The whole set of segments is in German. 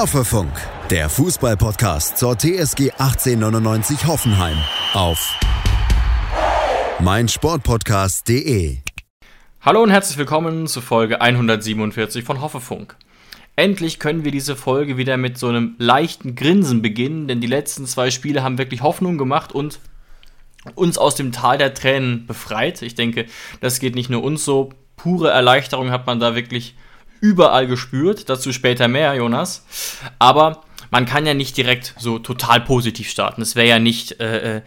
Hoffefunk, der Fußballpodcast zur TSG 1899 Hoffenheim auf meinsportpodcast.de. Hallo und herzlich willkommen zu Folge 147 von Hoffefunk. Endlich können wir diese Folge wieder mit so einem leichten Grinsen beginnen, denn die letzten zwei Spiele haben wirklich Hoffnung gemacht und uns aus dem Tal der Tränen befreit. Ich denke, das geht nicht nur uns so. Pure Erleichterung hat man da wirklich überall gespürt. Dazu später mehr, Jonas. Aber man kann ja nicht direkt so total positiv starten. Das wäre ja nicht äh, äh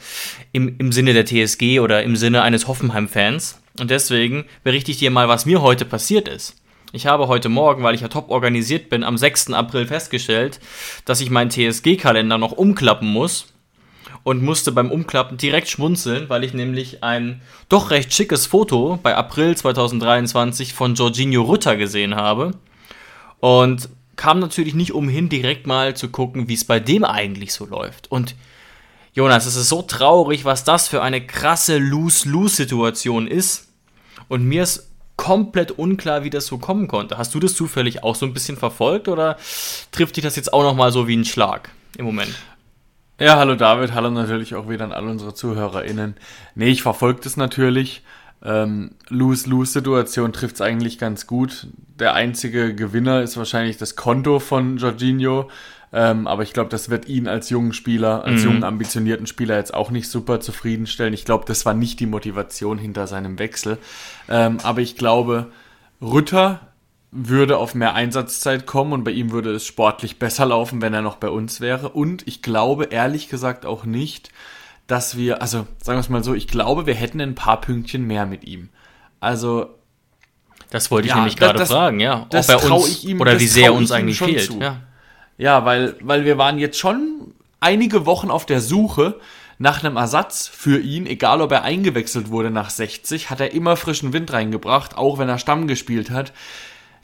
im, im Sinne der TSG oder im Sinne eines Hoffenheim-Fans. Und deswegen berichte ich dir mal, was mir heute passiert ist. Ich habe heute Morgen, weil ich ja top organisiert bin, am 6. April festgestellt, dass ich meinen TSG-Kalender noch umklappen muss und musste beim Umklappen direkt schmunzeln, weil ich nämlich ein doch recht schickes Foto bei April 2023 von Jorginho Rutter gesehen habe. Und kam natürlich nicht umhin, direkt mal zu gucken, wie es bei dem eigentlich so läuft. Und Jonas, es ist so traurig, was das für eine krasse Lose-Lose-Situation ist. Und mir ist komplett unklar, wie das so kommen konnte. Hast du das zufällig auch so ein bisschen verfolgt oder trifft dich das jetzt auch nochmal so wie ein Schlag im Moment? Ja, hallo David, hallo natürlich auch wieder an alle unsere ZuhörerInnen. Nee, ich verfolge das natürlich. Ähm, Lose-Lose-Situation trifft es eigentlich ganz gut. Der einzige Gewinner ist wahrscheinlich das Konto von Jorginho. Ähm, aber ich glaube, das wird ihn als jungen Spieler, als mhm. jungen, ambitionierten Spieler jetzt auch nicht super zufriedenstellen. Ich glaube, das war nicht die Motivation hinter seinem Wechsel. Ähm, aber ich glaube, Rütter würde auf mehr Einsatzzeit kommen und bei ihm würde es sportlich besser laufen, wenn er noch bei uns wäre. Und ich glaube ehrlich gesagt auch nicht, dass wir, also sagen wir es mal so, ich glaube, wir hätten ein paar Pünktchen mehr mit ihm. Also. Das wollte ich ja, nämlich gerade fragen, ja. Ob er uns, ihm, oder wie sehr er uns eigentlich fehlt. Zu. Ja, ja weil, weil wir waren jetzt schon einige Wochen auf der Suche nach einem Ersatz für ihn, egal ob er eingewechselt wurde nach 60, hat er immer frischen Wind reingebracht, auch wenn er Stamm gespielt hat.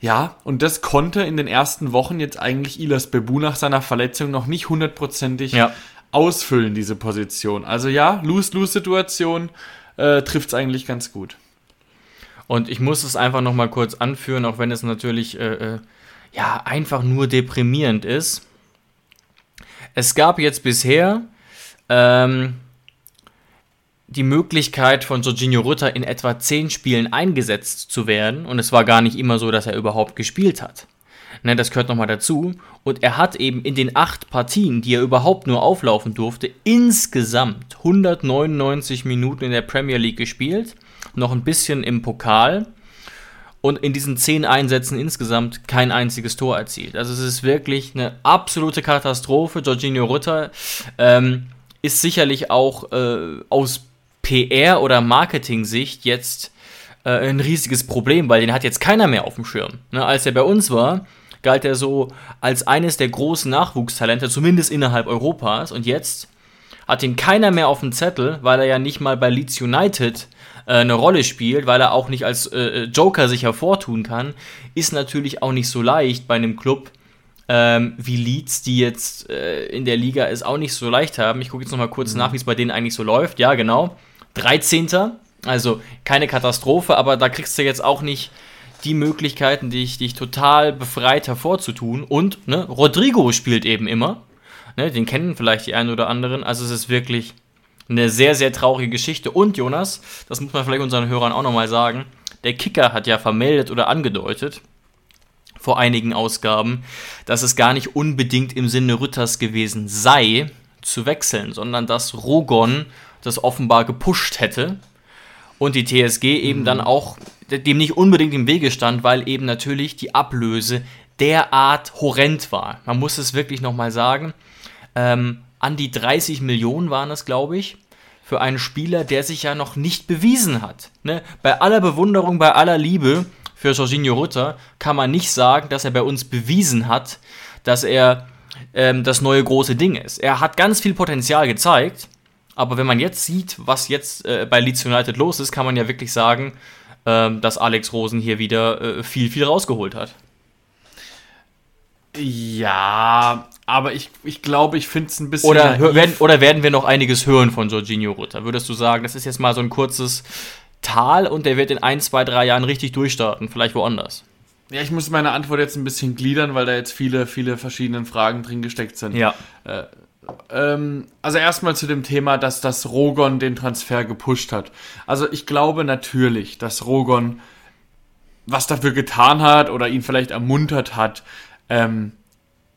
Ja, und das konnte in den ersten Wochen jetzt eigentlich Ilas Bebu nach seiner Verletzung noch nicht hundertprozentig ja. ausfüllen, diese Position. Also ja, Lose-Lose-Situation äh, trifft es eigentlich ganz gut. Und ich muss es einfach nochmal kurz anführen, auch wenn es natürlich äh, äh, ja einfach nur deprimierend ist. Es gab jetzt bisher ähm, die Möglichkeit von Jorginho Rutter in etwa zehn Spielen eingesetzt zu werden. Und es war gar nicht immer so, dass er überhaupt gespielt hat. Ne, das gehört nochmal dazu. Und er hat eben in den acht Partien, die er überhaupt nur auflaufen durfte, insgesamt 199 Minuten in der Premier League gespielt. Noch ein bisschen im Pokal. Und in diesen zehn Einsätzen insgesamt kein einziges Tor erzielt. Also es ist wirklich eine absolute Katastrophe. Jorginho Rutter ähm, ist sicherlich auch äh, aus PR- oder Marketing-Sicht jetzt äh, ein riesiges Problem, weil den hat jetzt keiner mehr auf dem Schirm. Ne, als er bei uns war, galt er so als eines der großen Nachwuchstalente, zumindest innerhalb Europas. Und jetzt hat ihn keiner mehr auf dem Zettel, weil er ja nicht mal bei Leeds United äh, eine Rolle spielt, weil er auch nicht als äh, Joker sich hervortun kann, ist natürlich auch nicht so leicht bei einem Club ähm, wie Leeds, die jetzt äh, in der Liga es auch nicht so leicht haben. Ich gucke jetzt noch mal kurz mhm. nach, wie es bei denen eigentlich so läuft. Ja, genau. 13. Also keine Katastrophe, aber da kriegst du jetzt auch nicht die Möglichkeiten, dich, dich total befreit hervorzutun. Und ne, Rodrigo spielt eben immer. Ne, den kennen vielleicht die einen oder anderen. Also es ist wirklich eine sehr, sehr traurige Geschichte. Und Jonas, das muss man vielleicht unseren Hörern auch nochmal sagen, der Kicker hat ja vermeldet oder angedeutet vor einigen Ausgaben, dass es gar nicht unbedingt im Sinne Rütters gewesen sei, zu wechseln, sondern dass Rogon das offenbar gepusht hätte und die TSG eben mhm. dann auch dem nicht unbedingt im Wege stand, weil eben natürlich die Ablöse derart horrend war. Man muss es wirklich nochmal sagen. Ähm, an die 30 Millionen waren es, glaube ich, für einen Spieler, der sich ja noch nicht bewiesen hat. Ne? Bei aller Bewunderung, bei aller Liebe für Jorginho Rutter kann man nicht sagen, dass er bei uns bewiesen hat, dass er ähm, das neue große Ding ist. Er hat ganz viel Potenzial gezeigt, aber wenn man jetzt sieht, was jetzt äh, bei Leeds United los ist, kann man ja wirklich sagen, äh, dass Alex Rosen hier wieder äh, viel, viel rausgeholt hat. Ja, aber ich, ich glaube, ich finde es ein bisschen. Oder werden, oder werden wir noch einiges hören von Jorginho Rutter? Würdest du sagen, das ist jetzt mal so ein kurzes Tal und der wird in ein, zwei, drei Jahren richtig durchstarten, vielleicht woanders? Ja, ich muss meine Antwort jetzt ein bisschen gliedern, weil da jetzt viele, viele verschiedene Fragen drin gesteckt sind. Ja. Äh, ähm, also erstmal zu dem Thema, dass das Rogon den Transfer gepusht hat. Also ich glaube natürlich, dass Rogon was dafür getan hat oder ihn vielleicht ermuntert hat, ähm,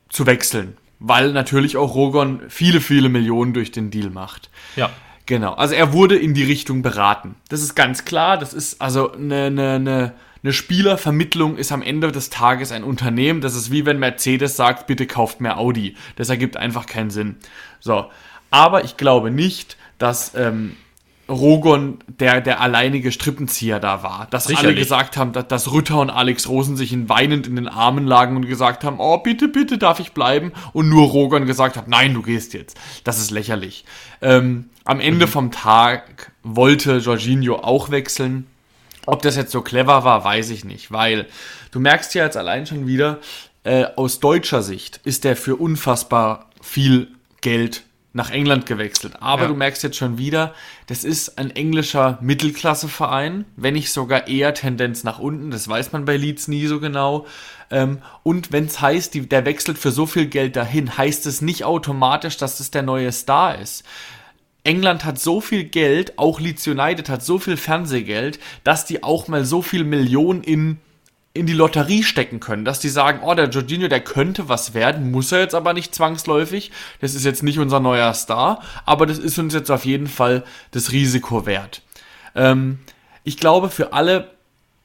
zu wechseln. Weil natürlich auch Rogon viele, viele Millionen durch den Deal macht. Ja. Genau. Also er wurde in die Richtung beraten. Das ist ganz klar. Das ist also eine, eine, eine eine Spielervermittlung ist am Ende des Tages ein Unternehmen. Das ist wie wenn Mercedes sagt, bitte kauft mehr Audi. Das ergibt einfach keinen Sinn. So. Aber ich glaube nicht, dass ähm, Rogon der, der alleinige Strippenzieher da war. Dass Sicherlich. alle gesagt haben, dass, dass Rütter und Alex Rosen sich in weinend in den Armen lagen und gesagt haben, oh, bitte, bitte darf ich bleiben. Und nur Rogon gesagt hat, nein, du gehst jetzt. Das ist lächerlich. Ähm, am Ende mhm. vom Tag wollte Jorginho auch wechseln. Ob das jetzt so clever war, weiß ich nicht, weil du merkst ja jetzt allein schon wieder, äh, aus deutscher Sicht ist der für unfassbar viel Geld nach England gewechselt. Aber ja. du merkst jetzt schon wieder, das ist ein englischer Mittelklasseverein, wenn nicht sogar eher Tendenz nach unten. Das weiß man bei Leeds nie so genau. Ähm, und wenn es heißt, die, der wechselt für so viel Geld dahin, heißt es nicht automatisch, dass das der neue Star ist. England hat so viel Geld, auch Leeds United hat so viel Fernsehgeld, dass die auch mal so viel Millionen in, in die Lotterie stecken können, dass die sagen, oh, der Jorginho, der könnte was werden, muss er jetzt aber nicht zwangsläufig. Das ist jetzt nicht unser neuer Star, aber das ist uns jetzt auf jeden Fall das Risiko wert. Ähm, ich glaube, für alle,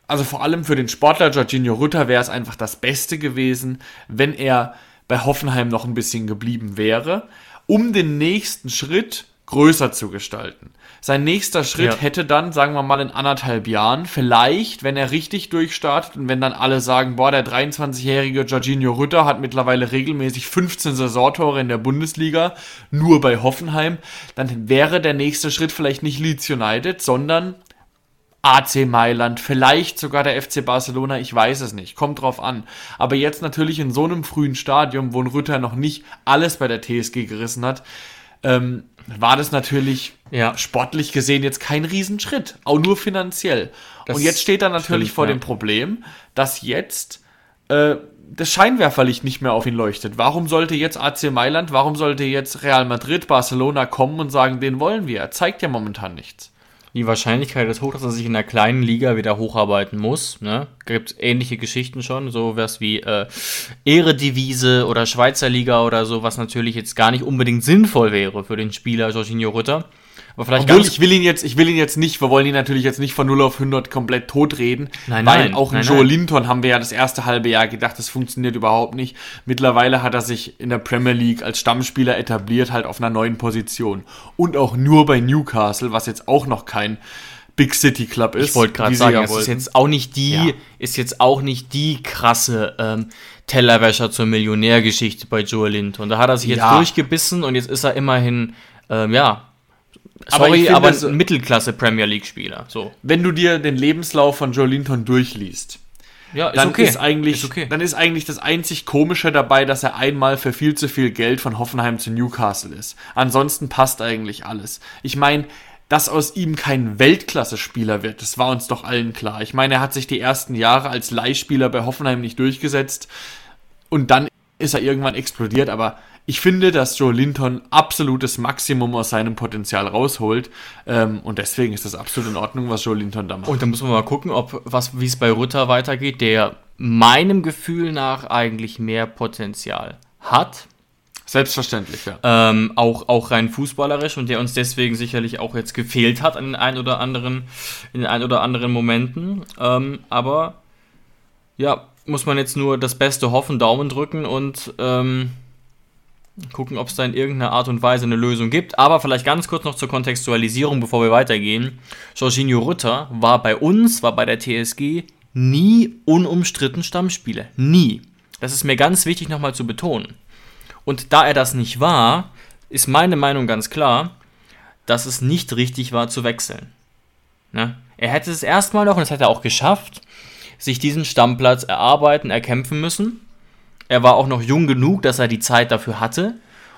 also vor allem für den Sportler Jorginho Rütter wäre es einfach das Beste gewesen, wenn er bei Hoffenheim noch ein bisschen geblieben wäre, um den nächsten Schritt größer zu gestalten. Sein nächster Schritt ja. hätte dann, sagen wir mal, in anderthalb Jahren, vielleicht, wenn er richtig durchstartet und wenn dann alle sagen, boah, der 23-jährige Jorginho Rütter hat mittlerweile regelmäßig 15 Saisontore in der Bundesliga, nur bei Hoffenheim, dann wäre der nächste Schritt vielleicht nicht Leeds United, sondern AC Mailand, vielleicht sogar der FC Barcelona, ich weiß es nicht, kommt drauf an. Aber jetzt natürlich in so einem frühen Stadium, wo ein Rütter noch nicht alles bei der TSG gerissen hat, ähm, war das natürlich ja. sportlich gesehen jetzt kein Riesenschritt, auch nur finanziell. Das und jetzt steht er natürlich vor ja. dem Problem, dass jetzt äh, das Scheinwerferlicht nicht mehr auf ihn leuchtet. Warum sollte jetzt AC Mailand, warum sollte jetzt Real Madrid, Barcelona kommen und sagen, den wollen wir? Er zeigt ja momentan nichts. Die Wahrscheinlichkeit ist hoch, dass er sich in der kleinen Liga wieder hocharbeiten muss. Ne? Gibt ähnliche Geschichten schon, so was wie äh, Ehredivise oder Schweizer Liga oder so, was natürlich jetzt gar nicht unbedingt sinnvoll wäre für den Spieler Jorginho Rütter. Aber vielleicht Obwohl, ich will ihn jetzt, ich will ihn jetzt nicht, wir wollen ihn natürlich jetzt nicht von 0 auf 100 komplett totreden. Nein, weil nein. Auch in Joe Linton haben wir ja das erste halbe Jahr gedacht, das funktioniert überhaupt nicht. Mittlerweile hat er sich in der Premier League als Stammspieler etabliert, halt auf einer neuen Position. Und auch nur bei Newcastle, was jetzt auch noch kein Big City Club ist. Ich wollte gerade sagen, es ist jetzt auch nicht die, ja. ist jetzt auch nicht die krasse ähm, Tellerwäscher zur Millionärgeschichte bei Joe Linton. Da hat er sich jetzt ja. durchgebissen und jetzt ist er immerhin, ähm, ja, Sorry, aber, aber ein Mittelklasse Premier League Spieler. So. Wenn du dir den Lebenslauf von Joe Linton durchliest, ja, ist dann okay. ist eigentlich, ist okay. dann ist eigentlich das einzig Komische dabei, dass er einmal für viel zu viel Geld von Hoffenheim zu Newcastle ist. Ansonsten passt eigentlich alles. Ich meine, dass aus ihm kein Weltklasse-Spieler wird, das war uns doch allen klar. Ich meine, er hat sich die ersten Jahre als Leihspieler bei Hoffenheim nicht durchgesetzt und dann ist er irgendwann explodiert, aber ich finde, dass Joe Linton absolutes Maximum aus seinem Potenzial rausholt. Ähm, und deswegen ist das absolut in Ordnung, was Joe Linton da macht. Und dann müssen wir mal gucken, ob was, wie es bei Rutter weitergeht, der meinem Gefühl nach eigentlich mehr Potenzial hat. Selbstverständlich, ja. Ähm, auch, auch rein fußballerisch und der uns deswegen sicherlich auch jetzt gefehlt hat an den ein oder anderen, in den ein oder anderen Momenten. Ähm, aber ja, muss man jetzt nur das Beste hoffen, Daumen drücken und ähm, gucken, ob es da in irgendeiner Art und Weise eine Lösung gibt. Aber vielleicht ganz kurz noch zur Kontextualisierung, bevor wir weitergehen. Jorginho Rutter war bei uns, war bei der TSG nie unumstritten Stammspieler. Nie. Das ist mir ganz wichtig nochmal zu betonen. Und da er das nicht war, ist meine Meinung ganz klar, dass es nicht richtig war zu wechseln. Ne? Er hätte es erstmal noch, und das hat er auch geschafft, sich diesen Stammplatz erarbeiten, erkämpfen müssen. Er war auch noch jung genug, dass er die Zeit dafür hatte.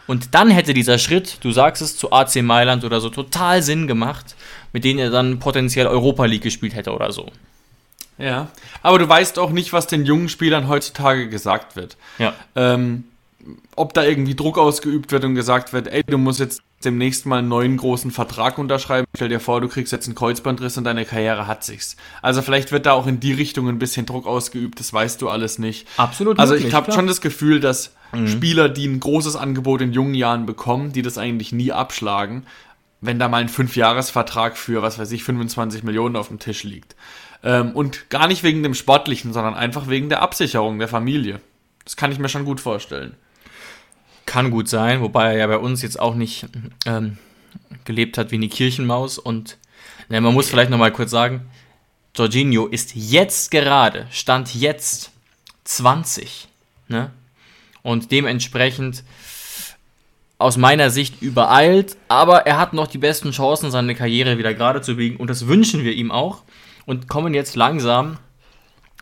Und dann hätte dieser Schritt, du sagst es, zu AC Mailand oder so, total Sinn gemacht, mit denen er dann potenziell Europa League gespielt hätte oder so. Ja, aber du weißt auch nicht, was den jungen Spielern heutzutage gesagt wird. Ja. Ähm, ob da irgendwie Druck ausgeübt wird und gesagt wird, ey, du musst jetzt demnächst mal einen neuen großen Vertrag unterschreiben. Stell dir vor, du kriegst jetzt einen Kreuzbandriss und deine Karriere hat sich's. Also vielleicht wird da auch in die Richtung ein bisschen Druck ausgeübt, das weißt du alles nicht. Absolut. Also möglich, ich habe schon das Gefühl, dass Spieler, die ein großes Angebot in jungen Jahren bekommen, die das eigentlich nie abschlagen, wenn da mal ein Fünfjahresvertrag für, was weiß ich, 25 Millionen auf dem Tisch liegt. Ähm, und gar nicht wegen dem Sportlichen, sondern einfach wegen der Absicherung der Familie. Das kann ich mir schon gut vorstellen. Kann gut sein, wobei er ja bei uns jetzt auch nicht ähm, gelebt hat wie eine Kirchenmaus. Und ne, man muss vielleicht nochmal kurz sagen, Jorginho ist jetzt gerade, stand jetzt 20. Ne? Und dementsprechend aus meiner Sicht übereilt, aber er hat noch die besten Chancen, seine Karriere wieder gerade zu biegen. Und das wünschen wir ihm auch. Und kommen jetzt langsam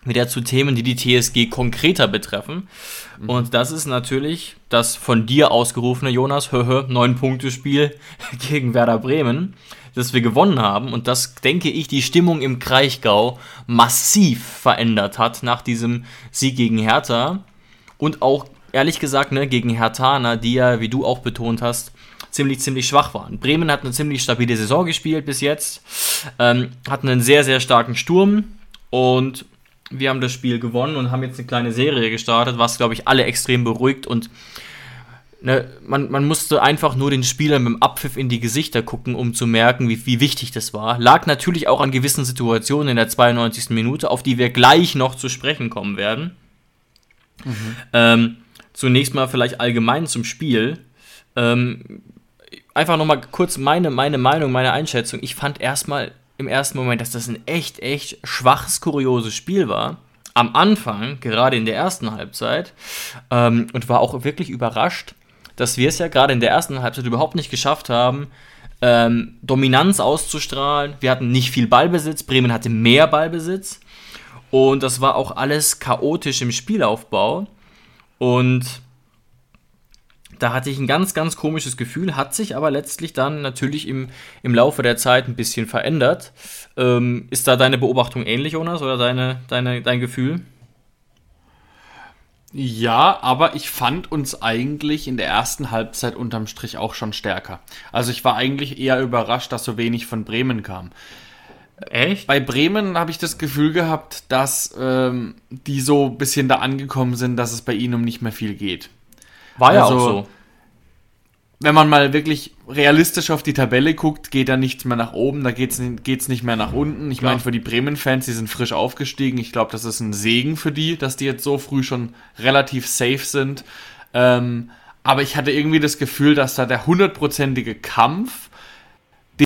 wieder zu Themen, die die TSG konkreter betreffen. Und das ist natürlich das von dir ausgerufene, Jonas, höhö, neun Punkte Spiel gegen Werder Bremen, das wir gewonnen haben. Und das, denke ich, die Stimmung im Kraichgau massiv verändert hat nach diesem Sieg gegen Hertha. Und auch, ehrlich gesagt, ne, gegen Herthaner, die ja, wie du auch betont hast, ziemlich, ziemlich schwach waren. Bremen hat eine ziemlich stabile Saison gespielt bis jetzt, ähm, hatten einen sehr, sehr starken Sturm und wir haben das Spiel gewonnen und haben jetzt eine kleine Serie gestartet, was, glaube ich, alle extrem beruhigt und ne, man, man musste einfach nur den Spielern mit dem Abpfiff in die Gesichter gucken, um zu merken, wie, wie wichtig das war. Lag natürlich auch an gewissen Situationen in der 92. Minute, auf die wir gleich noch zu sprechen kommen werden. Ähm, zunächst mal vielleicht allgemein zum Spiel. Ähm, einfach nochmal kurz meine, meine Meinung, meine Einschätzung. Ich fand erstmal im ersten Moment, dass das ein echt, echt schwaches, kurioses Spiel war. Am Anfang, gerade in der ersten Halbzeit, ähm, und war auch wirklich überrascht, dass wir es ja gerade in der ersten Halbzeit überhaupt nicht geschafft haben, ähm, Dominanz auszustrahlen. Wir hatten nicht viel Ballbesitz, Bremen hatte mehr Ballbesitz. Und das war auch alles chaotisch im Spielaufbau. Und da hatte ich ein ganz, ganz komisches Gefühl, hat sich aber letztlich dann natürlich im, im Laufe der Zeit ein bisschen verändert. Ähm, ist da deine Beobachtung ähnlich, Jonas, oder deine, deine, dein Gefühl? Ja, aber ich fand uns eigentlich in der ersten Halbzeit unterm Strich auch schon stärker. Also ich war eigentlich eher überrascht, dass so wenig von Bremen kam. Echt? Bei Bremen habe ich das Gefühl gehabt, dass ähm, die so ein bisschen da angekommen sind, dass es bei ihnen um nicht mehr viel geht. War ja Also, auch so. Wenn man mal wirklich realistisch auf die Tabelle guckt, geht da nichts mehr nach oben, da geht's geht's nicht mehr nach unten. Ich meine, für die Bremen-Fans, die sind frisch aufgestiegen. Ich glaube, das ist ein Segen für die, dass die jetzt so früh schon relativ safe sind. Ähm, aber ich hatte irgendwie das Gefühl, dass da der hundertprozentige Kampf,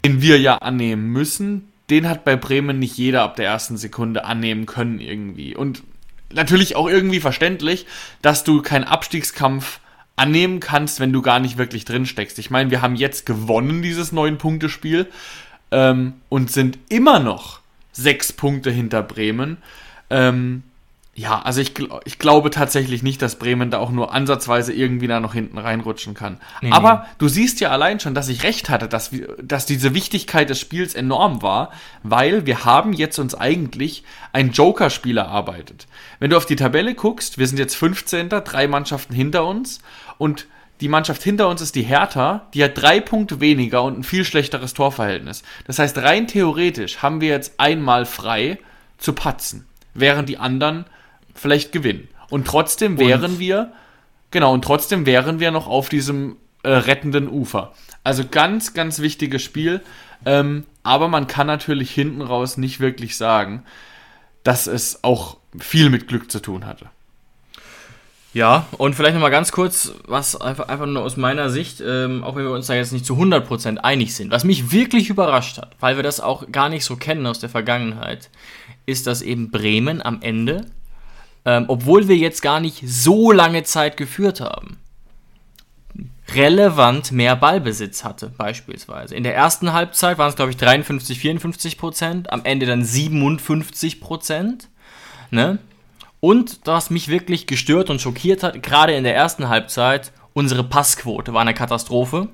den wir ja annehmen müssen, den hat bei Bremen nicht jeder ab der ersten Sekunde annehmen können irgendwie. Und natürlich auch irgendwie verständlich, dass du keinen Abstiegskampf annehmen kannst, wenn du gar nicht wirklich drin steckst. Ich meine, wir haben jetzt gewonnen, dieses neun-Punkte-Spiel, ähm, und sind immer noch sechs Punkte hinter Bremen. Ähm, ja, also ich, ich glaube tatsächlich nicht, dass Bremen da auch nur ansatzweise irgendwie da noch hinten reinrutschen kann. Nee, Aber du siehst ja allein schon, dass ich recht hatte, dass, wir, dass diese Wichtigkeit des Spiels enorm war, weil wir haben jetzt uns eigentlich ein Joker-Spiel erarbeitet. Wenn du auf die Tabelle guckst, wir sind jetzt 15. drei Mannschaften hinter uns und die Mannschaft hinter uns ist die Hertha, die hat drei Punkte weniger und ein viel schlechteres Torverhältnis. Das heißt, rein theoretisch haben wir jetzt einmal frei zu patzen, während die anderen vielleicht gewinnen. Und trotzdem wären wir, genau, und trotzdem wären wir noch auf diesem äh, rettenden Ufer. Also ganz, ganz wichtiges Spiel. Ähm, aber man kann natürlich hinten raus nicht wirklich sagen, dass es auch viel mit Glück zu tun hatte. Ja, und vielleicht nochmal ganz kurz, was einfach, einfach nur aus meiner Sicht, ähm, auch wenn wir uns da jetzt nicht zu 100% einig sind, was mich wirklich überrascht hat, weil wir das auch gar nicht so kennen aus der Vergangenheit, ist, dass eben Bremen am Ende, ähm, obwohl wir jetzt gar nicht so lange Zeit geführt haben, relevant mehr Ballbesitz hatte, beispielsweise. In der ersten Halbzeit waren es, glaube ich, 53, 54 Prozent, am Ende dann 57 Prozent. Ne? Und was mich wirklich gestört und schockiert hat, gerade in der ersten Halbzeit, unsere Passquote war eine Katastrophe.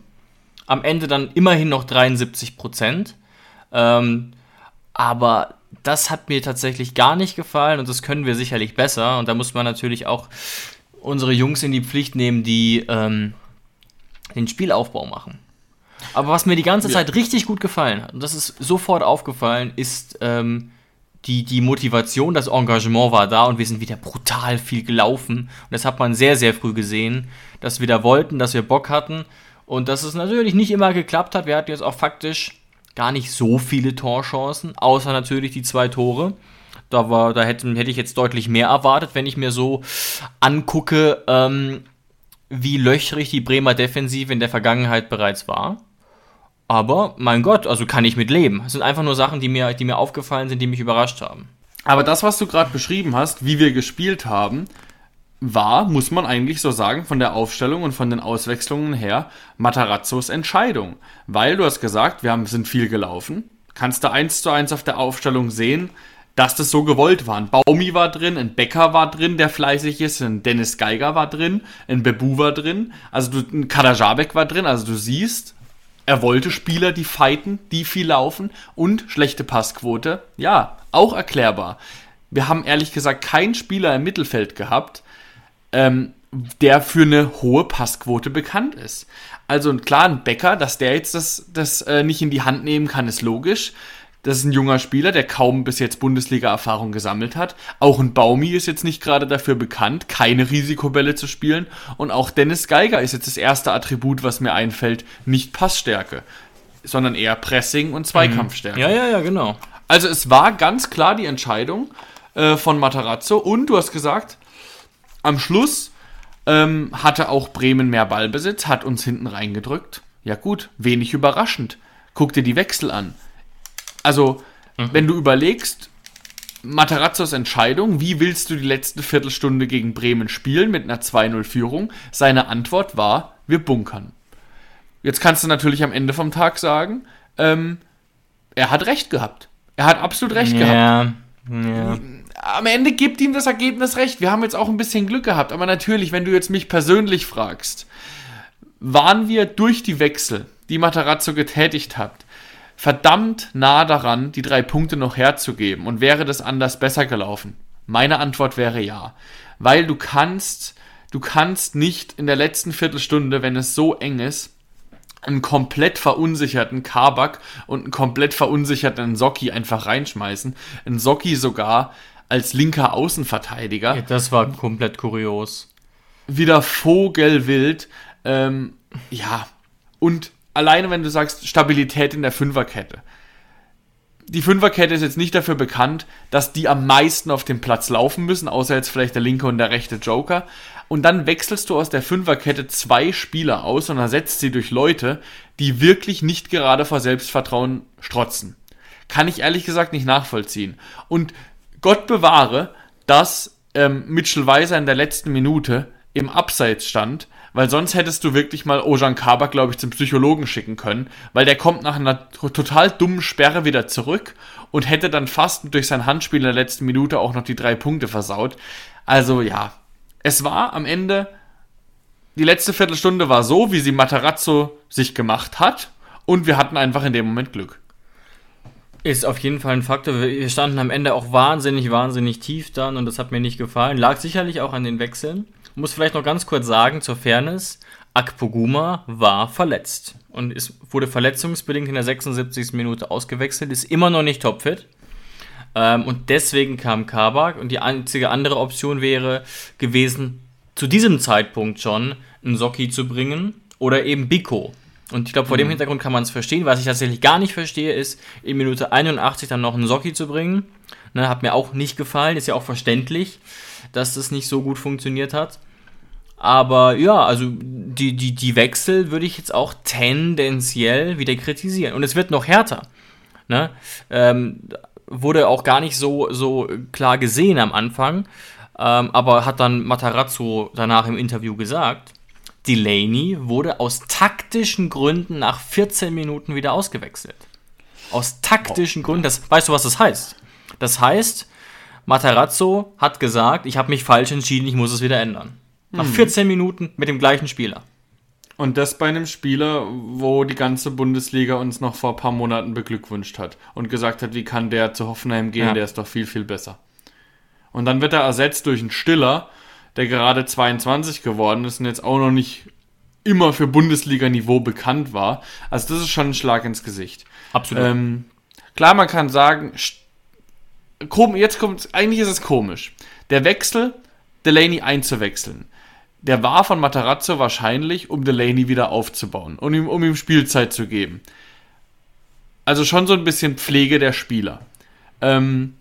Am Ende dann immerhin noch 73 Prozent. Ähm, aber das hat mir tatsächlich gar nicht gefallen und das können wir sicherlich besser. Und da muss man natürlich auch unsere Jungs in die Pflicht nehmen, die ähm, den Spielaufbau machen. Aber was mir die ganze Zeit richtig gut gefallen hat, und das ist sofort aufgefallen, ist ähm, die, die Motivation, das Engagement war da und wir sind wieder brutal viel gelaufen. Und das hat man sehr, sehr früh gesehen, dass wir da wollten, dass wir Bock hatten und dass es natürlich nicht immer geklappt hat. Wir hatten jetzt auch faktisch gar nicht so viele Torchancen, außer natürlich die zwei Tore. Da, war, da hätte, hätte ich jetzt deutlich mehr erwartet, wenn ich mir so angucke, ähm, wie löchrig die Bremer Defensive in der Vergangenheit bereits war. Aber mein Gott, also kann ich mit leben. Es sind einfach nur Sachen, die mir, die mir aufgefallen sind, die mich überrascht haben. Aber das, was du gerade beschrieben hast, wie wir gespielt haben, war, muss man eigentlich so sagen, von der Aufstellung und von den Auswechslungen her, Matarazzos Entscheidung. Weil du hast gesagt, wir haben, sind viel gelaufen. Kannst du eins zu eins auf der Aufstellung sehen, dass das so gewollt war. Ein Baumi war drin, ein Becker war drin, der fleißig ist, ein Dennis Geiger war drin, ein Bebu war drin, also du, ein Kadajabek war drin, also du siehst, er wollte Spieler, die fighten, die viel laufen und schlechte Passquote. Ja, auch erklärbar. Wir haben ehrlich gesagt keinen Spieler im Mittelfeld gehabt, ähm, der für eine hohe Passquote bekannt ist. Also klar, ein Becker, dass der jetzt das, das äh, nicht in die Hand nehmen kann, ist logisch. Das ist ein junger Spieler, der kaum bis jetzt Bundesliga-Erfahrung gesammelt hat. Auch ein Baumi ist jetzt nicht gerade dafür bekannt, keine Risikobälle zu spielen. Und auch Dennis Geiger ist jetzt das erste Attribut, was mir einfällt, nicht Passstärke, sondern eher Pressing und Zweikampfstärke. Ja, ja, ja, genau. Also es war ganz klar die Entscheidung äh, von Matarazzo. Und du hast gesagt, am Schluss ähm, hatte auch Bremen mehr Ballbesitz, hat uns hinten reingedrückt. Ja gut, wenig überraschend. Guck dir die Wechsel an. Also, mhm. wenn du überlegst, Matarazzos Entscheidung, wie willst du die letzte Viertelstunde gegen Bremen spielen mit einer 2-0-Führung? Seine Antwort war, wir bunkern. Jetzt kannst du natürlich am Ende vom Tag sagen, ähm, er hat recht gehabt. Er hat absolut recht ja, gehabt. Ja. Am Ende gibt ihm das Ergebnis recht. Wir haben jetzt auch ein bisschen Glück gehabt. Aber natürlich, wenn du jetzt mich persönlich fragst, waren wir durch die Wechsel, die Matarazzo getätigt hat, verdammt nah daran, die drei Punkte noch herzugeben. Und wäre das anders besser gelaufen? Meine Antwort wäre ja. Weil du kannst, du kannst nicht in der letzten Viertelstunde, wenn es so eng ist, einen komplett verunsicherten Kabak und einen komplett verunsicherten Socki einfach reinschmeißen. Ein Socki sogar als linker Außenverteidiger. Ja, das war komplett kurios. Wieder vogelwild. Ähm, ja, und alleine wenn du sagst Stabilität in der Fünferkette. Die Fünferkette ist jetzt nicht dafür bekannt, dass die am meisten auf dem Platz laufen müssen, außer jetzt vielleicht der linke und der rechte Joker. Und dann wechselst du aus der Fünferkette zwei Spieler aus und ersetzt sie durch Leute, die wirklich nicht gerade vor Selbstvertrauen strotzen. Kann ich ehrlich gesagt nicht nachvollziehen. Und Gott bewahre, dass ähm, Mitchell Weiser in der letzten Minute im Abseits stand, weil sonst hättest du wirklich mal Ojan Kabak, glaube ich, zum Psychologen schicken können, weil der kommt nach einer total dummen Sperre wieder zurück und hätte dann fast durch sein Handspiel in der letzten Minute auch noch die drei Punkte versaut. Also ja, es war am Ende, die letzte Viertelstunde war so, wie sie Matarazzo sich gemacht hat und wir hatten einfach in dem Moment Glück. Ist auf jeden Fall ein Faktor. Wir standen am Ende auch wahnsinnig, wahnsinnig tief dann und das hat mir nicht gefallen. Lag sicherlich auch an den Wechseln muss vielleicht noch ganz kurz sagen, zur Fairness, Akpoguma war verletzt und ist, wurde verletzungsbedingt in der 76. Minute ausgewechselt, ist immer noch nicht topfit. Ähm, und deswegen kam Kabak und die einzige andere Option wäre gewesen, zu diesem Zeitpunkt schon einen Socki zu bringen oder eben Biko. Und ich glaube, vor mhm. dem Hintergrund kann man es verstehen. Was ich tatsächlich gar nicht verstehe, ist, in Minute 81 dann noch einen Socki zu bringen. Ne, hat mir auch nicht gefallen, ist ja auch verständlich, dass das nicht so gut funktioniert hat. Aber ja, also die, die, die Wechsel würde ich jetzt auch tendenziell wieder kritisieren. Und es wird noch härter. Ne? Ähm, wurde auch gar nicht so, so klar gesehen am Anfang. Ähm, aber hat dann Matarazzo danach im Interview gesagt, Delaney wurde aus taktischen Gründen nach 14 Minuten wieder ausgewechselt. Aus taktischen oh. Gründen. Das, weißt du, was das heißt? Das heißt, Matarazzo hat gesagt, ich habe mich falsch entschieden, ich muss es wieder ändern. Nach 14 mhm. Minuten mit dem gleichen Spieler. Und das bei einem Spieler, wo die ganze Bundesliga uns noch vor ein paar Monaten beglückwünscht hat und gesagt hat, wie kann der zu Hoffenheim gehen, Ja. der ist doch viel, viel besser. Und dann wird er ersetzt durch einen Stiller, der gerade 22 geworden ist und jetzt auch noch nicht immer für Bundesliga-Niveau bekannt war. Also das ist schon ein Schlag ins Gesicht. Absolut. Ähm, klar, man kann sagen, jetzt kommt, eigentlich ist es komisch. Der Wechsel, Delaney einzuwechseln, der war von Matarazzo wahrscheinlich, um Delaney wieder aufzubauen und ihm, um ihm Spielzeit zu geben. Also schon so ein bisschen Pflege der Spieler. Ähm,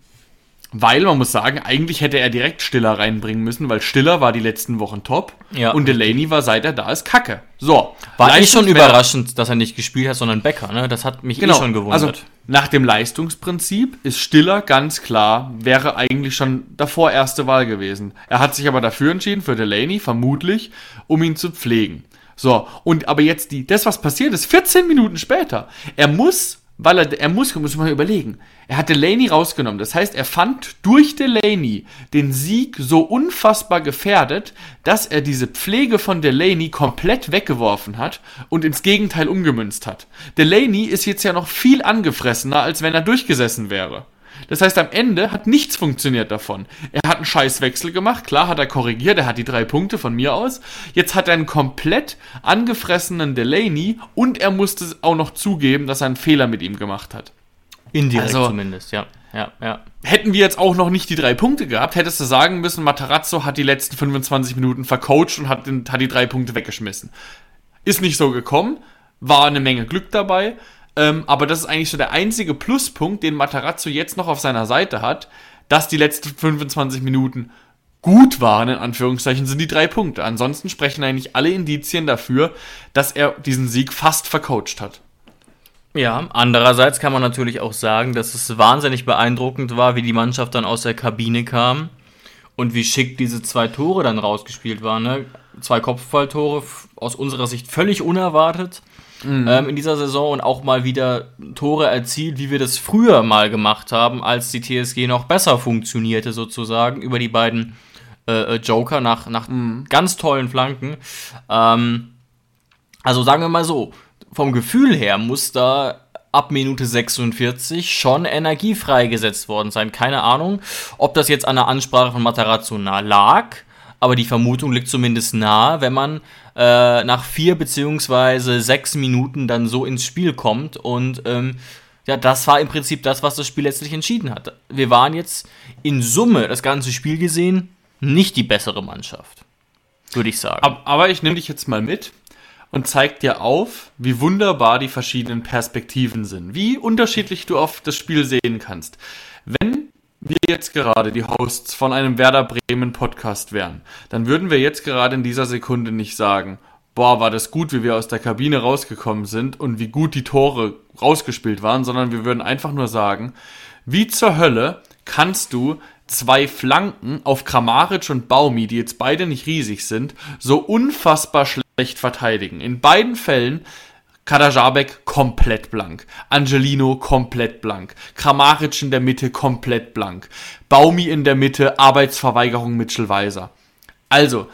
weil man muss sagen, eigentlich hätte er direkt Stiller reinbringen müssen, weil Stiller war die letzten Wochen top Ja. und Delaney war seit er da ist Kacke. So. War eh schon Leistungswert- überraschend, dass er nicht gespielt hat, sondern Becker, ne? Das hat mich eh schon gewundert. also nach dem Leistungsprinzip ist Stiller ganz klar, wäre eigentlich schon davor erste Wahl gewesen. Er hat sich aber dafür entschieden, für Delaney, vermutlich, um ihn zu pflegen. So, und aber jetzt die, das, was passiert ist, 14 Minuten später. Er muss, weil er, er muss, muss man überlegen, er hat Delaney rausgenommen. Das heißt, er fand durch Delaney den Sieg so unfassbar gefährdet, dass er diese Pflege von Delaney komplett weggeworfen hat und ins Gegenteil umgemünzt hat. Delaney ist jetzt ja noch viel angefressener, als wenn er durchgesessen wäre. Das heißt, am Ende hat nichts funktioniert davon. Er hat einen Scheißwechsel gemacht, klar hat er korrigiert, er hat die drei Punkte von mir aus. Jetzt hat er einen komplett angefressenen Delaney und er musste auch noch zugeben, dass er einen Fehler mit ihm gemacht hat. Indirekt also- zumindest, ja. Ja, ja. Hätten wir jetzt auch noch nicht die drei Punkte gehabt, hättest du sagen müssen, Matarazzo hat die letzten 25 Minuten vercoacht und hat, den, hat die drei Punkte weggeschmissen. Ist nicht so gekommen, war eine Menge Glück dabei, ähm, aber das ist eigentlich so der einzige Pluspunkt, den Matarazzo jetzt noch auf seiner Seite hat, dass die letzten 25 Minuten gut waren, in Anführungszeichen, sind die drei Punkte. Ansonsten sprechen eigentlich alle Indizien dafür, dass er diesen Sieg fast vercoacht hat. Ja, andererseits kann man natürlich auch sagen, dass es wahnsinnig beeindruckend war, wie die Mannschaft dann aus der Kabine kam und wie schick diese zwei Tore dann rausgespielt waren. Ne? Zwei Kopfballtore, aus unserer Sicht völlig unerwartet ähm, in dieser Saison und auch mal wieder Tore erzielt, wie wir das früher mal gemacht haben, als die TSG noch besser funktionierte sozusagen, über die beiden äh, äh, Joker nach, nach ganz tollen Flanken. Ähm, also sagen wir mal so, vom Gefühl her muss da ab Minute 46 schon Energie freigesetzt worden sein. Keine Ahnung, ob das jetzt an der Ansprache von Matarazzo nah lag, aber die Vermutung liegt zumindest nahe, wenn man äh, nach vier beziehungsweise sechs Minuten dann so ins Spiel kommt und ähm, ja, das war im Prinzip das, was das Spiel letztlich entschieden hat. Wir waren jetzt in Summe, das ganze Spiel gesehen, nicht die bessere Mannschaft, würde ich sagen. Ab- Aber ich nehme dich jetzt mal mit und zeig dir auf, wie wunderbar die verschiedenen Perspektiven sind, wie unterschiedlich du auf das Spiel sehen kannst. Wir jetzt gerade die Hosts von einem Werder Bremen Podcast wären, dann würden wir jetzt gerade in dieser Sekunde nicht sagen, boah, war das gut, wie wir aus der Kabine rausgekommen sind und wie gut die Tore rausgespielt waren, sondern wir würden einfach nur sagen, wie zur Hölle kannst du zwei Flanken auf Kramaric und Baumi, die jetzt beide nicht riesig sind, so unfassbar schlecht verteidigen? In beiden Fällen Kadajabek komplett blank. Angelino komplett blank. Kramaric in der Mitte komplett blank. Baumi in der Mitte, Arbeitsverweigerung Mitchell Weiser. Also,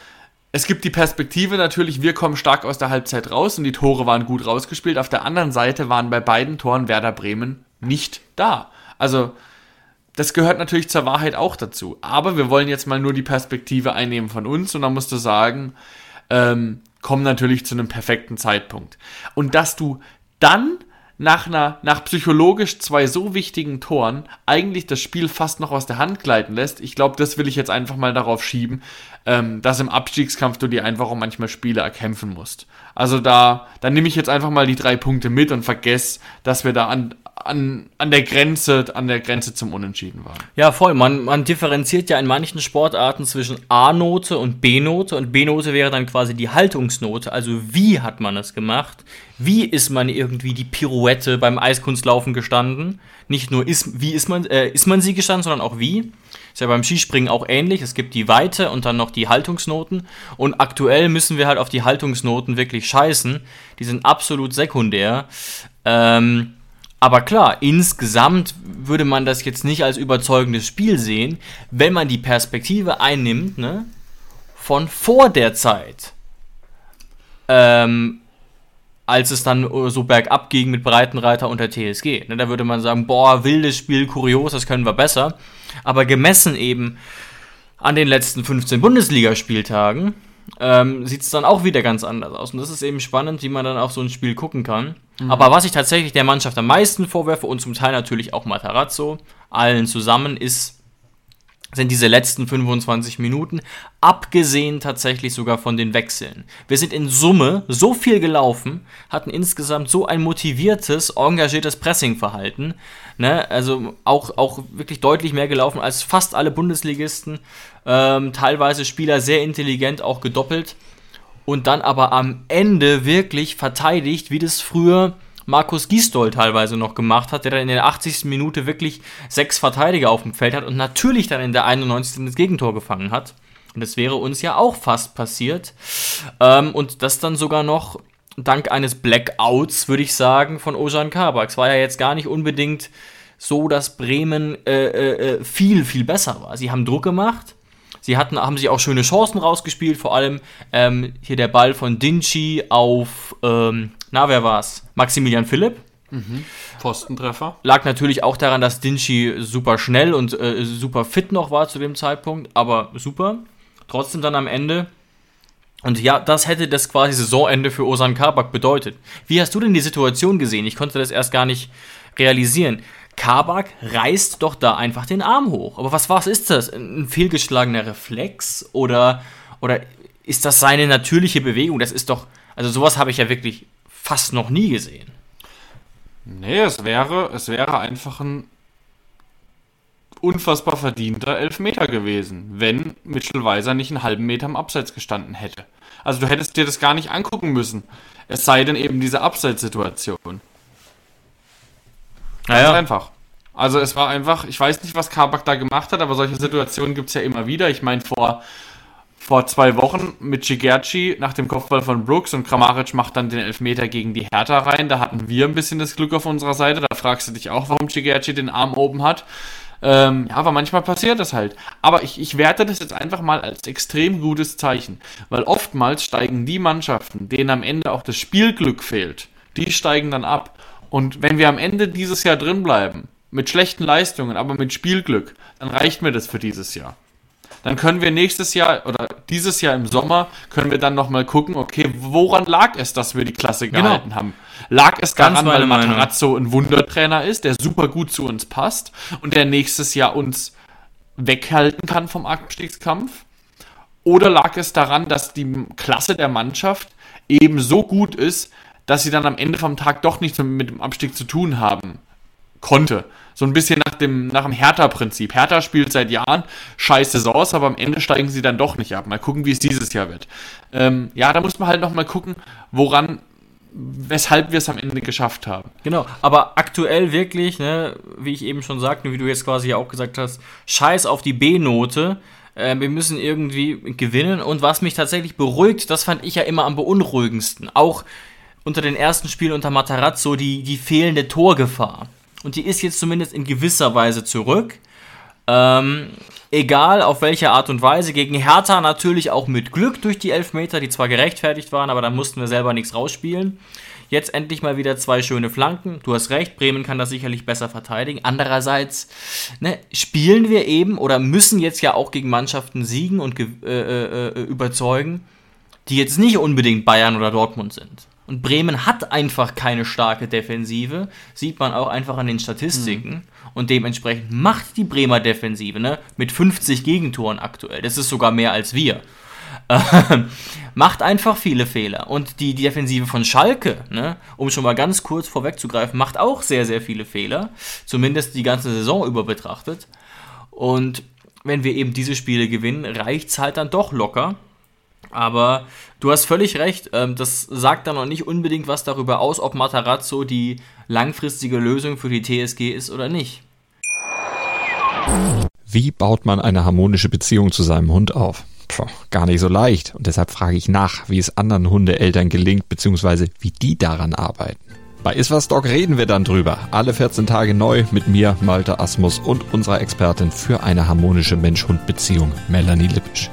es gibt die Perspektive natürlich, wir kommen stark aus der Halbzeit raus und die Tore waren gut rausgespielt. Auf der anderen Seite waren bei beiden Toren Werder Bremen nicht da. Also, das gehört natürlich zur Wahrheit auch dazu. Aber wir wollen jetzt mal nur die Perspektive einnehmen von uns und dann musst du sagen, ähm, komm natürlich zu einem perfekten Zeitpunkt. Und dass du dann nach einer, nach psychologisch zwei so wichtigen Toren eigentlich das Spiel fast noch aus der Hand gleiten lässt, ich glaube, das will ich jetzt einfach mal darauf schieben, ähm, dass im Abstiegskampf du dir einfach auch manchmal Spiele erkämpfen musst. Also da, da nehme ich jetzt einfach mal die drei Punkte mit und vergess, dass wir da an, an, an der Grenze, an der Grenze zum Unentschieden waren. Ja, voll. Man, man differenziert ja in manchen Sportarten zwischen A-Note und B-Note und B-Note wäre dann quasi die Haltungsnote. Also wie hat man es gemacht? Wie ist man irgendwie die Pirouette beim Eiskunstlaufen gestanden? Nicht nur ist, wie ist man, äh, ist man sie gestanden, sondern auch wie. Ist ja beim Skispringen auch ähnlich. Es gibt die Weite und dann noch die Haltungsnoten. Und aktuell müssen wir halt auf die Haltungsnoten wirklich scheißen. Die sind absolut sekundär. Ähm, aber klar, insgesamt würde man das jetzt nicht als überzeugendes Spiel sehen, wenn man die Perspektive einnimmt, ne, von vor der Zeit. ähm, als es dann so bergab ging mit Breitenreiter und der TSG. Ne, da würde man sagen, boah, wildes Spiel, kurios, das können wir besser. Aber gemessen eben an den letzten 15 Bundesligaspieltagen ähm, sieht es dann auch wieder ganz anders aus. Und das ist eben spannend, wie man dann auf so ein Spiel gucken kann. Mhm. Aber was ich tatsächlich der Mannschaft am meisten vorwerfe und zum Teil natürlich auch Matarazzo, allen zusammen, ist sind diese letzten 25 Minuten, abgesehen tatsächlich sogar von den Wechseln. Wir sind in Summe so viel gelaufen, hatten insgesamt so ein motiviertes, engagiertes Pressingverhalten, ne? also auch, auch wirklich deutlich mehr gelaufen als fast alle Bundesligisten, ähm, teilweise Spieler sehr intelligent auch gedoppelt und dann aber am Ende wirklich verteidigt, wie das früher Markus Gisdol teilweise noch gemacht hat, der dann in der 80. Minute wirklich sechs Verteidiger auf dem Feld hat und natürlich dann in der 91. das Gegentor gefangen hat. Und das wäre uns ja auch fast passiert. Ähm, und das dann sogar noch dank eines Blackouts, würde ich sagen, von Ojan Kabak. Es war ja jetzt gar nicht unbedingt so, dass Bremen äh, äh, äh, viel, viel besser war. Sie haben Druck gemacht. Sie hatten, haben sich auch schöne Chancen rausgespielt, vor allem ähm, hier der Ball von Dinci auf ähm, na, wer war's? Maximilian Philipp. Mhm. Pfostentreffer. Lag natürlich auch daran, dass Dinci super schnell und äh, super fit noch war zu dem Zeitpunkt, aber super. Trotzdem dann am Ende. Und ja, das hätte das quasi Saisonende für Osan Kabak bedeutet. Wie hast du denn die Situation gesehen? Ich konnte das erst gar nicht realisieren. Kabak reißt doch da einfach den Arm hoch. Aber was, was ist das? Ein fehlgeschlagener Reflex? Oder, oder ist das seine natürliche Bewegung? Das ist doch, also sowas habe ich ja wirklich fast noch nie gesehen. Nee, es wäre, es wäre einfach ein unfassbar verdienter Elfmeter gewesen, wenn Mitchell Weiser nicht einen halben Meter am Abseits gestanden hätte. Also du hättest dir das gar nicht angucken müssen. Es sei denn eben diese Abseitssituation. Ganz naja. einfach. Also es war einfach, ich weiß nicht, was Kabak da gemacht hat, aber solche Situationen gibt es ja immer wieder. Ich meine, vor vor zwei Wochen mit Cigerci nach dem Kopfball von Brooks und Kramaric macht dann den Elfmeter gegen die Hertha rein. Da hatten wir ein bisschen das Glück auf unserer Seite. Da fragst du dich auch, warum Cigerci den Arm oben hat. Ähm, ja, aber manchmal passiert das halt. Aber ich, ich werte das jetzt einfach mal als extrem gutes Zeichen, weil oftmals steigen die Mannschaften, denen am Ende auch das Spielglück fehlt, die steigen dann ab. Und wenn wir am Ende dieses Jahr drin bleiben, mit schlechten Leistungen, aber mit Spielglück, dann reicht mir das für dieses Jahr dann können wir nächstes Jahr oder dieses Jahr im Sommer können wir dann nochmal gucken, okay, woran lag es, dass wir die Klasse genau. gehalten genau. haben? Lag es daran, weil Matarazzo ein Wundertrainer ist, der super gut zu uns passt und der nächstes Jahr uns weghalten kann vom Abstiegskampf? Oder lag es daran, dass die Klasse der Mannschaft eben so gut ist, dass sie dann am Ende vom Tag doch nichts mit dem Abstieg zu tun haben konnte? So ein bisschen nach dem, nach dem Hertha-Prinzip. Hertha spielt seit Jahren scheiß Saisons, aber am Ende steigen sie dann doch nicht ab. Mal gucken, wie es dieses Jahr wird. Ähm, ja, da muss man halt nochmal gucken, woran weshalb wir es am Ende geschafft haben. Genau, aber aktuell wirklich, ne, wie ich eben schon sagte, wie du jetzt quasi auch gesagt hast, scheiß auf die B-Note. Äh, wir müssen irgendwie gewinnen. Und was mich tatsächlich beruhigt, das fand ich ja immer am beunruhigendsten. Auch unter den ersten Spielen unter Matarazzo die, die fehlende Torgefahr und die ist jetzt zumindest in gewisser Weise zurück. Ähm, egal auf welche Art und Weise. Gegen Hertha natürlich auch mit Glück durch die Elfmeter, die zwar gerechtfertigt waren, aber da mussten wir selber nichts rausspielen. Jetzt endlich mal wieder zwei schöne Flanken. Du hast recht, Bremen kann das sicherlich besser verteidigen. Andererseits ne, spielen wir eben oder müssen jetzt ja auch gegen Mannschaften siegen und äh, äh, äh, überzeugen, die jetzt nicht unbedingt Bayern oder Dortmund sind. Und Bremen hat einfach keine starke Defensive, sieht man auch einfach an den Statistiken. Mhm. Und dementsprechend macht die Bremer Defensive ne, mit 50 Gegentoren aktuell, das ist sogar mehr als wir, macht einfach viele Fehler. Und die, die Defensive von Schalke, ne, um schon mal ganz kurz vorwegzugreifen, macht auch sehr, sehr viele Fehler, zumindest die ganze Saison über betrachtet. Und wenn wir eben diese Spiele gewinnen, reicht es halt dann doch locker. Aber du hast völlig recht, ähm, das sagt dann noch nicht unbedingt was darüber aus, ob Matarazzo die langfristige Lösung für die TSG ist oder nicht. Wie baut man eine harmonische Beziehung zu seinem Hund auf? Puh, gar nicht so leicht. Und deshalb frage ich nach, wie es anderen Hundeeltern gelingt, beziehungsweise wie die daran arbeiten. Bei Iswas Dog reden wir dann drüber. Alle 14 Tage neu mit mir, Malte Asmus und unserer Expertin für eine harmonische Mensch-Hund-Beziehung, Melanie Lippisch.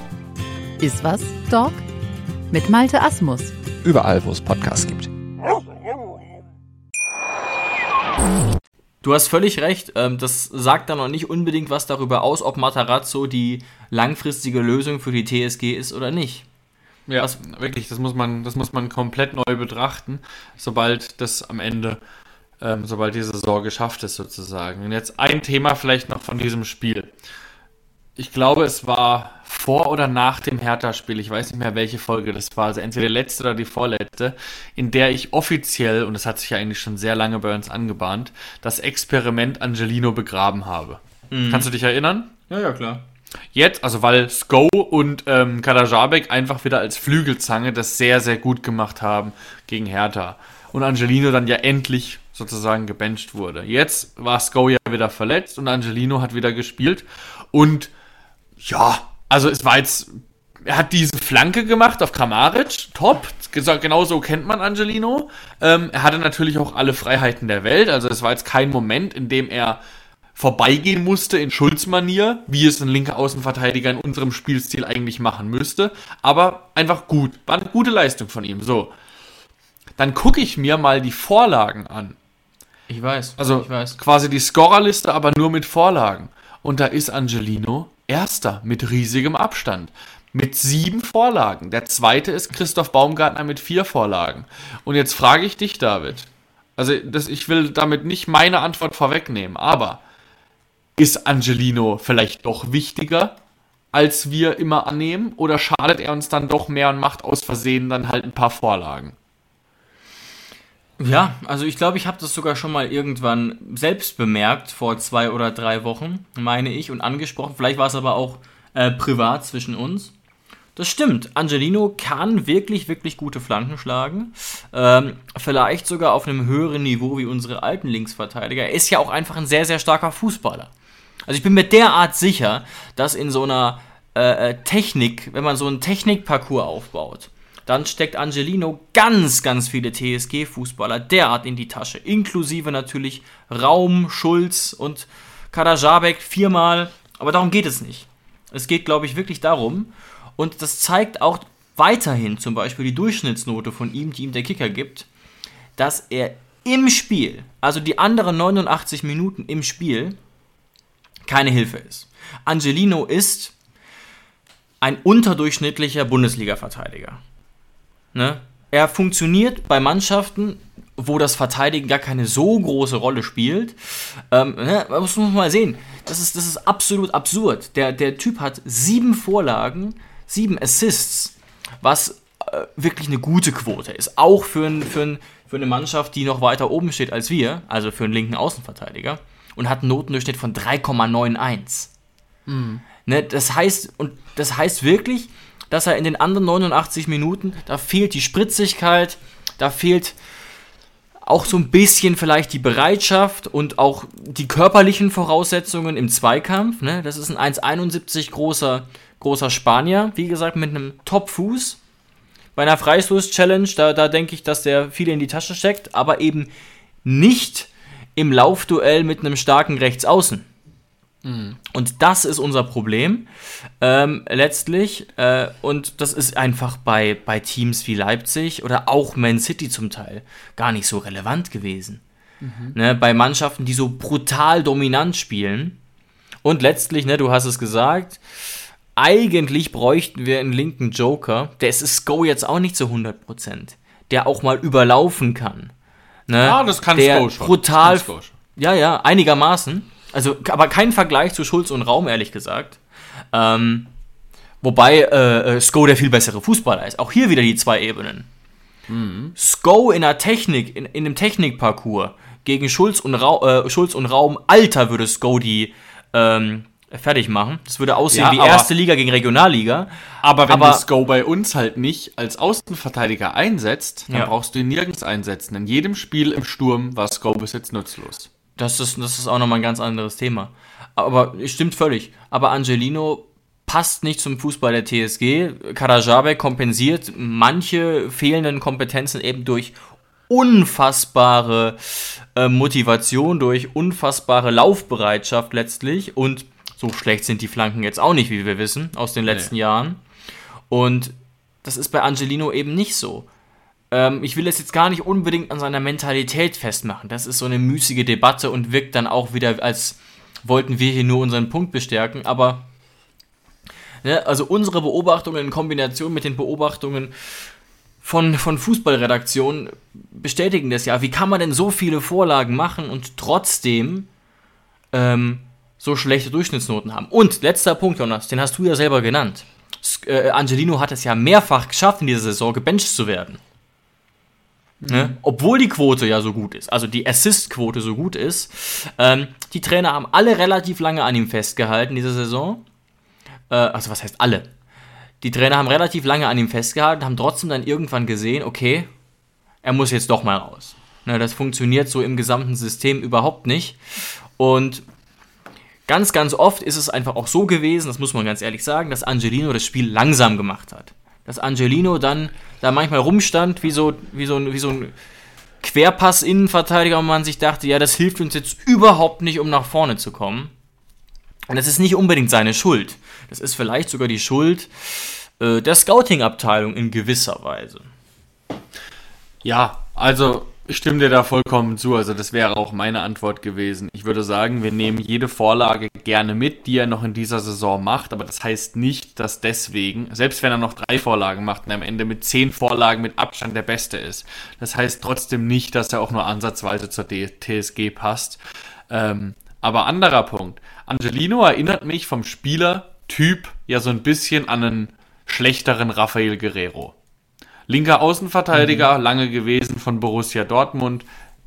Ist was, Dog? Mit Malte Asmus. überall, wo es Podcasts gibt. Du hast völlig recht. Ähm, das sagt dann noch nicht unbedingt was darüber aus, ob Matarazzo die langfristige Lösung für die TSG ist oder nicht. Ja, Was? wirklich, das muss, man, das muss man komplett neu betrachten, sobald das am Ende, ähm, sobald die Saison geschafft ist sozusagen. Und jetzt ein Thema vielleicht noch von diesem Spiel. Ich glaube, es war vor oder nach dem Hertha-Spiel, ich weiß nicht mehr, welche Folge das war, also entweder die letzte oder die vorletzte, in der ich offiziell, und das hat sich ja eigentlich schon sehr lange bei uns angebahnt, das Experiment Angelino begraben habe. Mhm. Kannst du dich erinnern? Ja, ja, klar. Jetzt, also weil Sko und ähm, Kadajabek einfach wieder als Flügelzange das sehr, sehr gut gemacht haben gegen Hertha. Und Angelino dann ja endlich sozusagen gebencht wurde. Jetzt war Sko ja wieder verletzt und Angelino hat wieder gespielt. Und ja, also es war jetzt, er hat diese Flanke gemacht auf Kramaric, top, genau so kennt man Angelino. Ähm, er hatte natürlich auch alle Freiheiten der Welt, also es war jetzt kein Moment, in dem er vorbeigehen musste in Schulz-Manier, wie es ein linker Außenverteidiger in unserem Spielstil eigentlich machen müsste. Aber einfach gut. War eine gute Leistung von ihm. So. Dann gucke ich mir mal die Vorlagen an. Ich weiß. Also ich weiß. quasi die Scorerliste, aber nur mit Vorlagen. Und da ist Angelino erster mit riesigem Abstand. Mit sieben Vorlagen. Der zweite ist Christoph Baumgartner mit vier Vorlagen. Und jetzt frage ich dich, David. Also, das, ich will damit nicht meine Antwort vorwegnehmen, aber ist Angelino vielleicht doch wichtiger, als wir immer annehmen? Oder schadet er uns dann doch mehr und macht aus Versehen dann halt ein paar Vorlagen? Ja, also ich glaube, ich habe das sogar schon mal irgendwann selbst bemerkt, vor zwei oder drei Wochen, meine ich, und angesprochen. Vielleicht war es aber auch äh, privat zwischen uns. Das stimmt. Angelino kann wirklich, wirklich gute Flanken schlagen. Ähm, vielleicht sogar auf einem höheren Niveau wie unsere alten Linksverteidiger. Er ist ja auch einfach ein sehr, sehr starker Fußballer. Also ich bin mir derart sicher, dass in so einer äh, äh, Technik, wenn man so einen Technikparcours aufbaut, dann steckt Angelino ganz, ganz viele TSG-Fußballer derart in die Tasche. Inklusive natürlich Raum, Schulz und Kadajabek viermal. Aber darum geht es nicht. Es geht, glaube ich, wirklich darum. Und das zeigt auch weiterhin zum Beispiel die Durchschnittsnote von ihm, die ihm der Kicker gibt, dass er im Spiel, also die anderen 89 Minuten im Spiel, keine Hilfe ist. Angelino ist ein unterdurchschnittlicher Bundesliga-Verteidiger. Ne? Er funktioniert bei Mannschaften, wo das Verteidigen gar keine so große Rolle spielt. Ähm, ne? Das muss man mal sehen. Das ist, das ist absolut absurd. Der, der Typ hat sieben Vorlagen, sieben Assists, was äh, wirklich eine gute Quote ist. Auch für, ein, für, ein, für eine Mannschaft, die noch weiter oben steht als wir, also für einen linken Außenverteidiger und hat einen Notendurchschnitt von 3,91. Mhm. Ne, das heißt, und das heißt wirklich, dass er in den anderen 89 Minuten, da fehlt die Spritzigkeit, da fehlt auch so ein bisschen vielleicht die Bereitschaft und auch die körperlichen Voraussetzungen im Zweikampf. Ne? Das ist ein 1,71 großer, großer Spanier, wie gesagt, mit einem Top-Fuß. Bei einer Freistoß-Challenge, da, da denke ich, dass der viel in die Tasche steckt, aber eben nicht im Laufduell mit einem starken Rechtsaußen. Mhm. Und das ist unser Problem ähm, letztlich. Äh, und das ist einfach bei, bei Teams wie Leipzig oder auch Man City zum Teil gar nicht so relevant gewesen. Mhm. Ne, bei Mannschaften, die so brutal dominant spielen. Und letztlich, ne, du hast es gesagt, eigentlich bräuchten wir einen linken Joker. Der ist Go jetzt auch nicht zu 100%. Der auch mal überlaufen kann. Ne? Ja, das kann der schon. Brutal. Schon. Ja, ja, einigermaßen. Also, aber kein Vergleich zu Schulz und Raum, ehrlich gesagt. Ähm, wobei äh, äh, Sko der viel bessere Fußballer ist. Auch hier wieder die zwei Ebenen. Mhm. Sko in der Technik, in, in dem Technikparcours gegen Schulz und, Ra äh, Schulz und Raum, Alter würde Sko die ähm, fertig machen. Das würde aussehen ja, wie erste Liga gegen Regionalliga. Aber wenn aber, du Sko bei uns halt nicht als Außenverteidiger einsetzt, dann ja. brauchst du ihn nirgends einsetzen. In jedem Spiel im Sturm war Sko bis jetzt nutzlos. Das ist, das ist auch nochmal ein ganz anderes Thema. Aber stimmt völlig. Aber Angelino passt nicht zum Fußball der TSG. Karajabek kompensiert manche fehlenden Kompetenzen eben durch unfassbare äh, Motivation, durch unfassbare Laufbereitschaft letztlich und so schlecht sind die Flanken jetzt auch nicht, wie wir wissen, aus den letzten nee. Jahren. Und das ist bei Angelino eben nicht so. Ähm, ich will es jetzt gar nicht unbedingt an seiner Mentalität festmachen. Das ist so eine müßige Debatte und wirkt dann auch wieder, als wollten wir hier nur unseren Punkt bestärken. Aber ne, also unsere Beobachtungen in Kombination mit den Beobachtungen von, von Fußballredaktionen bestätigen das ja. Wie kann man denn so viele Vorlagen machen und trotzdem ähm, so schlechte Durchschnittsnoten haben? Und letzter Punkt, Jonas, den hast du ja selber genannt. Äh, Angelino hat es ja mehrfach geschafft, in dieser Saison gebencht zu werden. Ne? Obwohl die Quote ja so gut ist, also die Assist-Quote so gut ist. Ähm, die Trainer haben alle relativ lange an ihm festgehalten diese Saison. Äh, also was heißt alle? Die Trainer haben relativ lange an ihm festgehalten, haben trotzdem dann irgendwann gesehen, okay, er muss jetzt doch mal raus. Ne, das funktioniert so im gesamten System überhaupt nicht. Und ganz, ganz oft ist es einfach auch so gewesen, das muss man ganz ehrlich sagen, dass Angelino das Spiel langsam gemacht hat dass Angelino dann da manchmal rumstand, wie so, wie so, wie so ein Querpass-Innenverteidiger und man sich dachte, ja, das hilft uns jetzt überhaupt nicht, um nach vorne zu kommen. Und das ist nicht unbedingt seine Schuld. Das ist vielleicht sogar die Schuld äh, der Scouting-Abteilung in gewisser Weise. Ja, also ich stimme dir da vollkommen zu. Also das wäre auch meine Antwort gewesen. Ich würde sagen, wir nehmen jede Vorlage gerne mit, die er noch in dieser Saison macht. Aber das heißt nicht, dass deswegen, selbst wenn er noch drei Vorlagen macht und am Ende mit zehn Vorlagen mit Abstand der Beste ist, das heißt trotzdem nicht, dass er auch nur ansatzweise zur TSG passt. Ähm, aber anderer Punkt. Angelino erinnert mich vom Spielertyp ja so ein bisschen an einen schlechteren Rafael Guerrero. Linker Außenverteidiger, mhm. lange gewesen von Borussia Dortmund.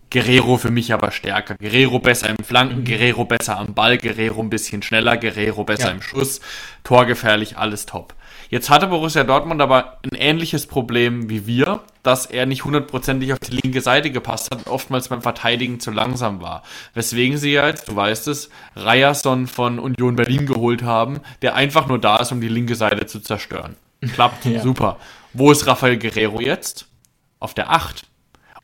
Guerrero für mich aber stärker. Guerrero besser im Flanken, mhm. Guerrero besser am Ball, Guerrero ein bisschen schneller, Guerrero besser ja. im Schuss, torgefährlich, alles top. Jetzt hatte Borussia Dortmund aber ein ähnliches Problem wie wir, dass er nicht hundertprozentig auf die linke Seite gepasst hat und oftmals beim Verteidigen zu langsam war. Weswegen sie ja jetzt, du weißt es, Ryerson von Union Berlin geholt haben, der einfach nur da ist, um die linke Seite zu zerstören. Klappt, ja. super. Wo ist Rafael Guerrero jetzt? Auf der 8.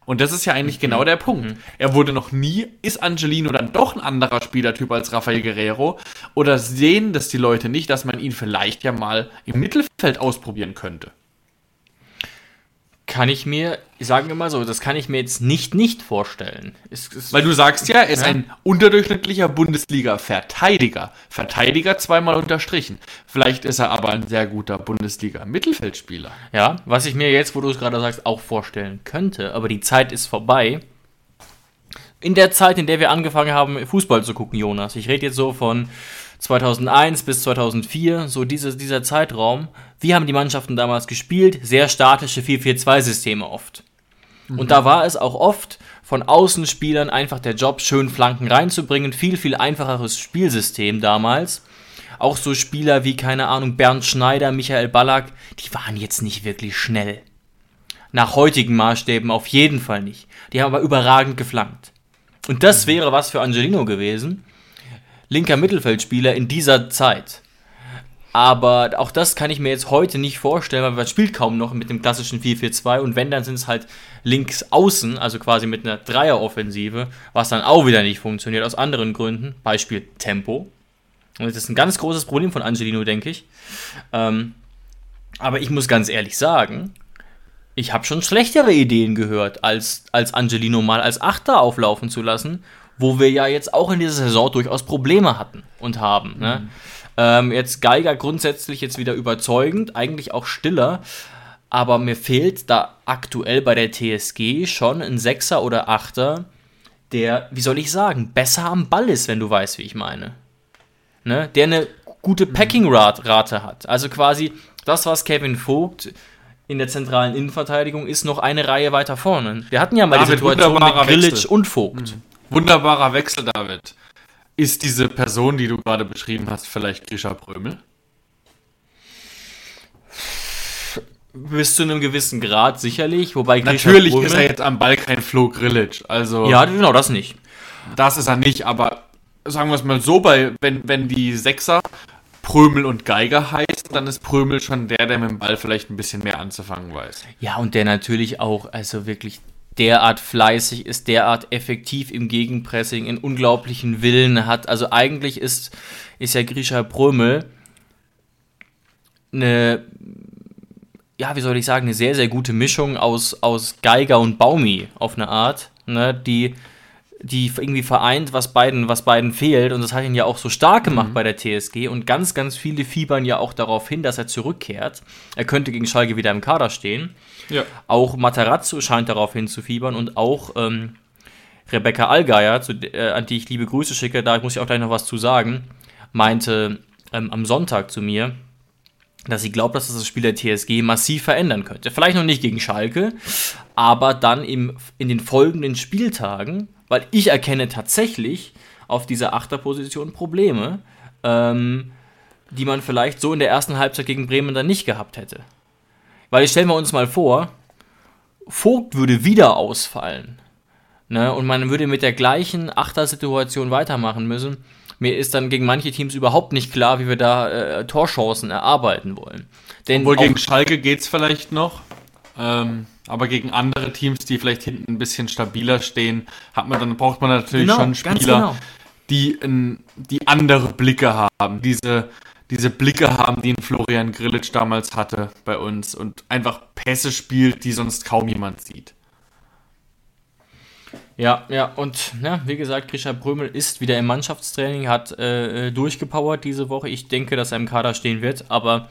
Und das ist ja eigentlich mhm. genau der Punkt. Mhm. Er wurde noch nie, ist Angelino dann doch ein anderer Spielertyp als Rafael Guerrero? Oder sehen das die Leute nicht, dass man ihn vielleicht ja mal im Mittelfeld ausprobieren könnte? Kann ich mir, sagen wir mal so, das kann ich mir jetzt nicht nicht vorstellen. Es, es Weil du sagst ja, er ist ja. ein unterdurchschnittlicher Bundesliga-Verteidiger. Verteidiger zweimal unterstrichen. Vielleicht ist er aber ein sehr guter Bundesliga-Mittelfeldspieler. Ja, was ich mir jetzt, wo du es gerade sagst, auch vorstellen könnte, aber die Zeit ist vorbei. In der Zeit, in der wir angefangen haben, Fußball zu gucken, Jonas. Ich rede jetzt so von 2001 bis 2004, so diese, dieser Zeitraum. Wie haben die Mannschaften damals gespielt? Sehr statische 4-4-2-Systeme oft. Mhm. Und da war es auch oft von Außenspielern einfach der Job, schön Flanken reinzubringen. Viel, viel einfacheres Spielsystem damals. Auch so Spieler wie, keine Ahnung, Bernd Schneider, Michael Ballack, die waren jetzt nicht wirklich schnell. Nach heutigen Maßstäben auf jeden Fall nicht. Die haben aber überragend geflankt. Und das mhm. wäre was für Angelino gewesen linker Mittelfeldspieler in dieser Zeit. Aber auch das kann ich mir jetzt heute nicht vorstellen, weil man spielt kaum noch mit dem klassischen 4-4-2 und wenn, dann sind es halt links außen, also quasi mit einer Dreieroffensive, was dann auch wieder nicht funktioniert, aus anderen Gründen. Beispiel Tempo. Und das ist ein ganz großes Problem von Angelino, denke ich. Ähm, aber ich muss ganz ehrlich sagen, ich habe schon schlechtere Ideen gehört, als, als Angelino mal als Achter auflaufen zu lassen wo wir ja jetzt auch in dieser Saison durchaus Probleme hatten und haben. Ne? Mhm. Ähm, jetzt Geiger grundsätzlich jetzt wieder überzeugend, eigentlich auch stiller, aber mir fehlt da aktuell bei der TSG schon ein Sechser oder Achter, der, wie soll ich sagen, besser am Ball ist, wenn du weißt, wie ich meine. Ne? Der eine gute mhm. Packing-Rate hat. Also quasi das, was Kevin Vogt in der zentralen Innenverteidigung ist, noch eine Reihe weiter vorne. Wir hatten ja mal David die Situation mit Grilic und Vogt. Mhm. Wunderbarer Wechsel, David. Ist diese Person, die du gerade beschrieben hast, vielleicht Grisha Prömel? Bis zu einem gewissen Grad sicherlich, wobei Grisha Natürlich Prömel, ist er jetzt am Ball kein Flo Grillitsch, also... Ja, genau, das nicht. Das ist er nicht, aber sagen wir es mal so, bei, wenn, wenn die Sechser Prömel und Geiger heißt, dann ist Prömel schon der, der mit dem Ball vielleicht ein bisschen mehr anzufangen weiß. Ja, und der natürlich auch, also wirklich derart fleißig ist, derart effektiv im Gegenpressing, einen unglaublichen Willen hat. Also eigentlich ist, ist ja Grisha Prömel eine, ja, wie soll ich sagen, eine sehr, sehr gute Mischung aus, aus Geiger und Baumi auf eine Art, ne, die, die irgendwie vereint, was beiden, was beiden fehlt. Und das hat ihn ja auch so stark gemacht mhm. bei der TSG. Und ganz, ganz viele fiebern ja auch darauf hin, dass er zurückkehrt. Er könnte gegen Schalke wieder im Kader stehen. Ja. Auch Matarazzo scheint darauf hinzufiebern und auch ähm, Rebecca Allgeier, zu, äh, an die ich liebe Grüße schicke, da muss ich auch gleich noch was zu sagen, meinte ähm, am Sonntag zu mir, dass sie glaubt, dass das das Spiel der TSG massiv verändern könnte. Vielleicht noch nicht gegen Schalke, aber dann im, in den folgenden Spieltagen, weil ich erkenne tatsächlich auf dieser Achterposition Probleme, ähm, die man vielleicht so in der ersten Halbzeit gegen Bremen dann nicht gehabt hätte. Weil stellen wir uns mal vor, Vogt würde wieder ausfallen. Ne, und man würde mit der gleichen Achtersituation weitermachen müssen mir ist dann gegen manche Teams überhaupt nicht klar, wie wir da äh, Torchancen erarbeiten wollen. Denn Obwohl gegen Schalke geht es vielleicht noch. Ähm, aber gegen andere Teams, die vielleicht hinten ein bisschen stabiler stehen, hat man dann braucht man natürlich genau, schon Spieler, genau. die, die andere Blicke haben. Diese, diese Blicke haben, die ein Florian Grillitsch damals hatte bei uns und einfach Pässe spielt, die sonst kaum jemand sieht. Ja, ja, und ja, wie gesagt, Grisha Brömel ist wieder im Mannschaftstraining, hat äh, durchgepowert diese Woche. Ich denke, dass er im Kader stehen wird, aber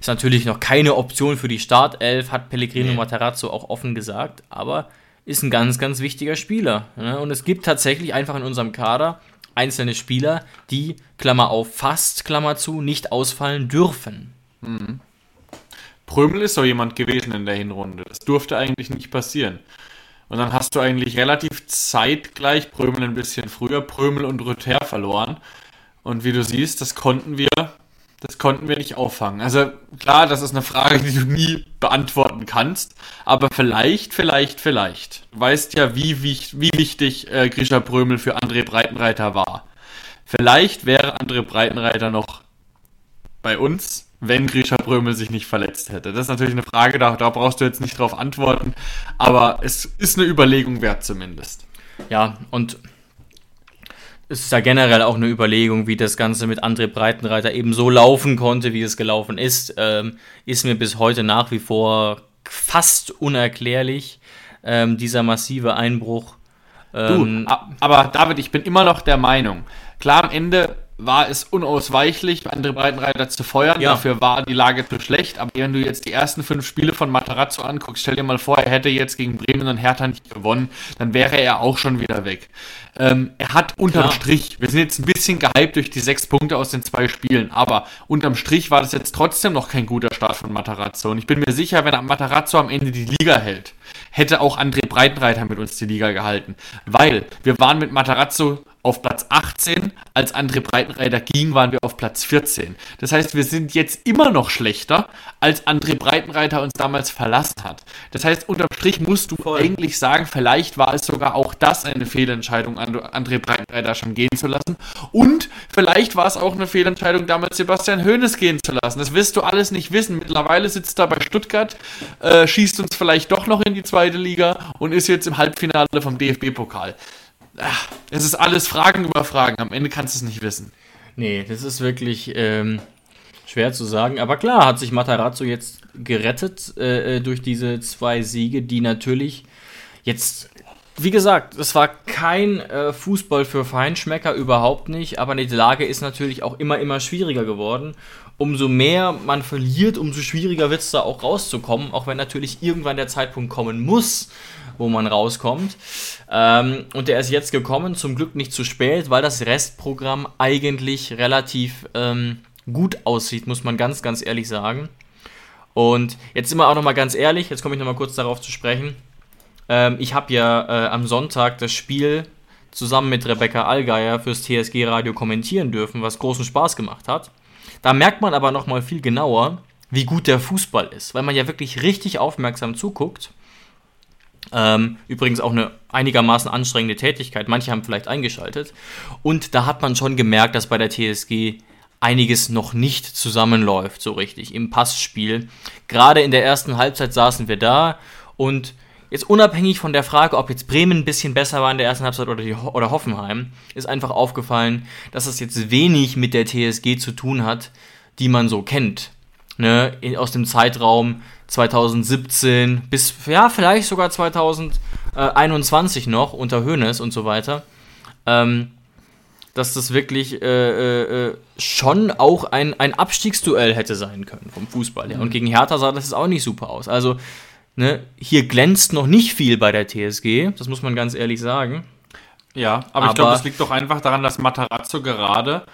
ist natürlich noch keine Option für die Startelf, hat Pellegrino nee. Matarazzo auch offen gesagt, aber ist ein ganz, ganz wichtiger Spieler. Ne? Und es gibt tatsächlich einfach in unserem Kader einzelne Spieler, die, Klammer auf, fast, Klammer zu, nicht ausfallen dürfen. Mhm. Prömel ist so jemand gewesen in der Hinrunde. Das durfte eigentlich nicht passieren. Und dann hast du eigentlich relativ zeitgleich Prömel ein bisschen früher, Prömel und Rüther verloren. Und wie du siehst, das konnten wir, das konnten wir nicht auffangen. Also klar, das ist eine Frage, die du nie beantworten kannst. Aber vielleicht, vielleicht, vielleicht. Du weißt ja, wie, wie, wie wichtig äh, Grisha Prömel für André Breitenreiter war. Vielleicht wäre André Breitenreiter noch bei uns wenn Grisha Brömel sich nicht verletzt hätte? Das ist natürlich eine Frage, da, da brauchst du jetzt nicht drauf antworten, aber es ist eine Überlegung wert zumindest. Ja, und es ist ja generell auch eine Überlegung, wie das Ganze mit André Breitenreiter eben so laufen konnte, wie es gelaufen ist. Ähm, ist mir bis heute nach wie vor fast unerklärlich, ähm, dieser massive Einbruch. Ähm, du, aber David, ich bin immer noch der Meinung, klar am Ende war es unausweichlich, andere Breitenreiter zu feuern. Ja. Dafür war die Lage zu schlecht. Aber wenn du jetzt die ersten fünf Spiele von Matarazzo anguckst, stell dir mal vor, er hätte jetzt gegen Bremen und Hertha nicht gewonnen, dann wäre er auch schon wieder weg. Ähm, er hat unterm Klar. Strich, wir sind jetzt ein bisschen gehypt durch die sechs Punkte aus den zwei Spielen, aber unterm Strich war das jetzt trotzdem noch kein guter Start von Matarazzo. Und ich bin mir sicher, wenn Matarazzo am Ende die Liga hält, hätte auch André Breitenreiter mit uns die Liga gehalten. Weil wir waren mit Matarazzo auf Platz 18. Als André Breitenreiter ging, waren wir auf Platz 14. Das heißt, wir sind jetzt immer noch schlechter, als André Breitenreiter uns damals verlassen hat. Das heißt, unterm Strich musst du Voll. eigentlich sagen, vielleicht war es sogar auch das eine Fehlentscheidung, André Breitenreiter schon gehen zu lassen. Und vielleicht war es auch eine Fehlentscheidung, damals Sebastian Hoeneß gehen zu lassen. Das wirst du alles nicht wissen. Mittlerweile sitzt er bei Stuttgart, äh, schießt uns vielleicht doch noch in die zweite Liga und ist jetzt im Halbfinale vom DFB-Pokal ach, es ist alles Fragen über Fragen. Am Ende kannst du es nicht wissen. Nee, das ist wirklich ähm, schwer zu sagen. Aber klar, hat sich Matarazzo jetzt gerettet äh, äh, durch diese zwei Siege, die natürlich jetzt, wie gesagt, es war kein äh, Fußball für Feinschmecker, überhaupt nicht. Aber die Lage ist natürlich auch immer, immer schwieriger geworden. Umso mehr man verliert, umso schwieriger wird es da auch rauszukommen. Auch wenn natürlich irgendwann der Zeitpunkt kommen muss, wo man rauskommt. Ähm, und der ist jetzt gekommen, zum Glück nicht zu spät, weil das Restprogramm eigentlich relativ ähm, gut aussieht, muss man ganz, ganz ehrlich sagen. Und jetzt sind wir auch nochmal ganz ehrlich, jetzt komme ich nochmal kurz darauf zu sprechen. Ähm, ich habe ja äh, am Sonntag das Spiel zusammen mit Rebecca Allgeier fürs TSG Radio kommentieren dürfen, was großen Spaß gemacht hat. Da merkt man aber nochmal viel genauer, wie gut der Fußball ist, weil man ja wirklich richtig aufmerksam zuguckt ähm, übrigens auch eine einigermaßen anstrengende Tätigkeit. Manche haben vielleicht eingeschaltet. Und da hat man schon gemerkt, dass bei der TSG einiges noch nicht zusammenläuft, so richtig im Passspiel. Gerade in der ersten Halbzeit saßen wir da und jetzt unabhängig von der Frage, ob jetzt Bremen ein bisschen besser war in der ersten Halbzeit oder, die, oder Hoffenheim, ist einfach aufgefallen, dass es jetzt wenig mit der TSG zu tun hat, die man so kennt. Ne, in, aus dem Zeitraum 2017 bis, ja, vielleicht sogar 2021 noch unter Hoeneß und so weiter, ähm, dass das wirklich äh, äh, schon auch ein, ein Abstiegsduell hätte sein können vom Fußball her. Und gegen Hertha sah das auch nicht super aus. Also, ne, hier glänzt noch nicht viel bei der TSG, das muss man ganz ehrlich sagen. Ja, aber, aber ich glaube, es liegt doch einfach daran, dass Matarazzo gerade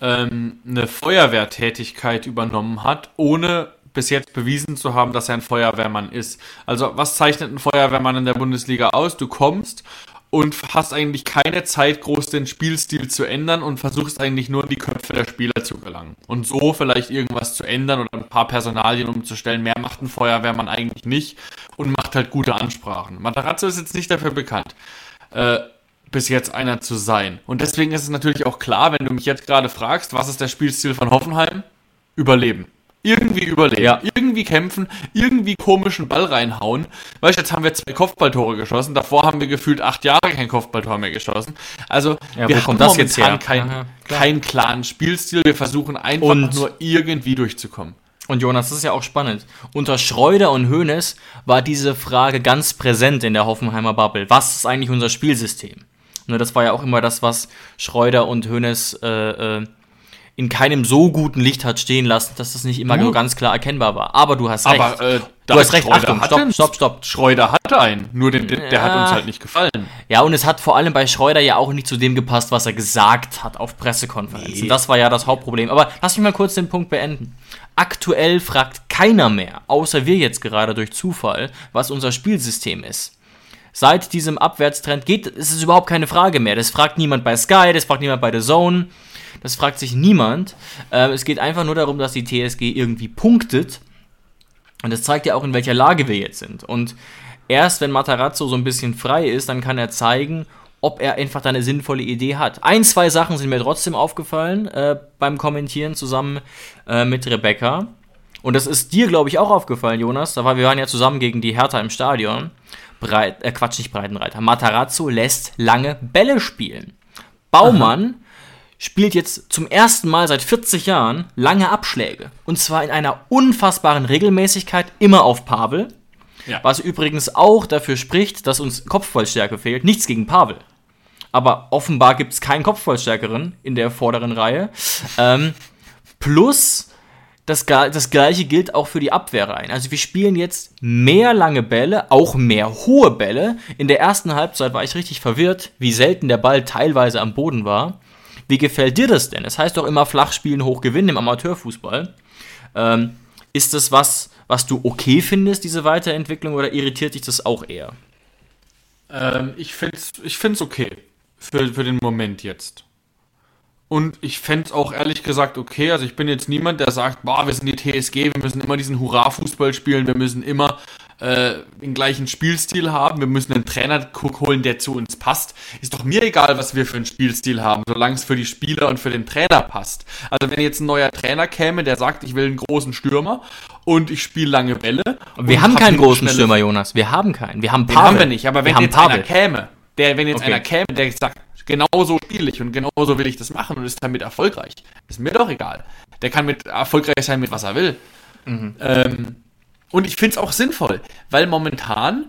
ähm, eine Feuerwehrtätigkeit übernommen hat, ohne bis jetzt bewiesen zu haben, dass er ein Feuerwehrmann ist. Also was zeichnet ein Feuerwehrmann in der Bundesliga aus? Du kommst und hast eigentlich keine Zeit, groß den Spielstil zu ändern und versuchst eigentlich nur in die Köpfe der Spieler zu gelangen. Und so vielleicht irgendwas zu ändern oder ein paar Personalien umzustellen. Mehr macht ein Feuerwehrmann eigentlich nicht und macht halt gute Ansprachen. Matarazzo ist jetzt nicht dafür bekannt. Äh, bis jetzt einer zu sein. Und deswegen ist es natürlich auch klar, wenn du mich jetzt gerade fragst, was ist der Spielstil von Hoffenheim? Überleben. Irgendwie überleben, ja. irgendwie kämpfen, irgendwie komischen Ball reinhauen. Weißt du, jetzt haben wir zwei Kopfballtore geschossen, davor haben wir gefühlt acht Jahre kein Kopfballtor mehr geschossen. Also ja, wir haben das momentan jetzt her? keinen kein klaren Spielstil, wir versuchen einfach und nur irgendwie durchzukommen. Und Jonas, das ist ja auch spannend. Unter Schreuder und Hoeneß war diese Frage ganz präsent in der Hoffenheimer Bubble. Was ist eigentlich unser Spielsystem? Ne, das war ja auch immer das, was Schreuder und Hoeneß äh, äh, in keinem so guten Licht hat stehen lassen, dass das nicht immer so ganz klar erkennbar war. Aber du hast recht. Aber äh, du hast recht. Schreuder Achtung, stopp, stopp, stopp. Schreuder hatte einen, nur den, den, der hat uns halt nicht gefallen. Ja, und es hat vor allem bei Schreuder ja auch nicht zu dem gepasst, was er gesagt hat auf Pressekonferenzen. Nee. Das war ja das Hauptproblem. Aber lass mich mal kurz den Punkt beenden. Aktuell fragt keiner mehr, außer wir jetzt gerade durch Zufall, was unser Spielsystem ist seit diesem Abwärtstrend geht, ist es überhaupt keine Frage mehr. Das fragt niemand bei Sky, das fragt niemand bei The Zone, das fragt sich niemand. Äh, es geht einfach nur darum, dass die TSG irgendwie punktet. Und das zeigt ja auch, in welcher Lage wir jetzt sind. Und erst wenn Matarazzo so ein bisschen frei ist, dann kann er zeigen, ob er einfach da eine sinnvolle Idee hat. Ein, zwei Sachen sind mir trotzdem aufgefallen äh, beim Kommentieren zusammen äh, mit Rebecca. Und das ist dir, glaube ich, auch aufgefallen, Jonas. Da war, wir waren ja zusammen gegen die Hertha im Stadion. Breit, äh, Quatsch, nicht Breitenreiter. Matarazzo lässt lange Bälle spielen. Baumann Aha. spielt jetzt zum ersten Mal seit 40 Jahren lange Abschläge. Und zwar in einer unfassbaren Regelmäßigkeit, immer auf Pavel. Ja. Was übrigens auch dafür spricht, dass uns Kopfballstärke fehlt. Nichts gegen Pavel. Aber offenbar gibt es keinen Kopfballstärkeren in der vorderen Reihe. Ähm, plus das, das gleiche gilt auch für die Abwehrreihen. Also wir spielen jetzt mehr lange Bälle, auch mehr hohe Bälle. In der ersten Halbzeit war ich richtig verwirrt, wie selten der Ball teilweise am Boden war. Wie gefällt dir das denn? Es das heißt doch immer flach spielen, hoch gewinnen im Amateurfußball. Ähm, ist das was, was du okay findest, diese Weiterentwicklung, oder irritiert dich das auch eher? Ähm, ich finde es ich find's okay. Für, für den Moment jetzt. Und ich fände es auch ehrlich gesagt okay. Also ich bin jetzt niemand, der sagt, boah, wir sind die TSG, wir müssen immer diesen Hurra-Fußball spielen, wir müssen immer äh, den gleichen Spielstil haben, wir müssen einen Trainer holen, der zu uns passt. Ist doch mir egal, was wir für einen Spielstil haben, solange es für die Spieler und für den Trainer passt. Also wenn jetzt ein neuer Trainer käme, der sagt, ich will einen großen Stürmer und ich spiele lange Bälle. Wir haben keinen großen Stürmer, Jonas. Wir haben keinen. Wir haben Pavel. Den haben wir nicht, aber wenn jetzt Pavel. einer käme, der, wenn jetzt okay. einer käme, der sagt, genauso spiele ich und genauso will ich das machen und ist damit erfolgreich. Ist mir doch egal. Der kann mit erfolgreich sein mit was er will. Mhm. Ähm, und ich finde es auch sinnvoll, weil momentan,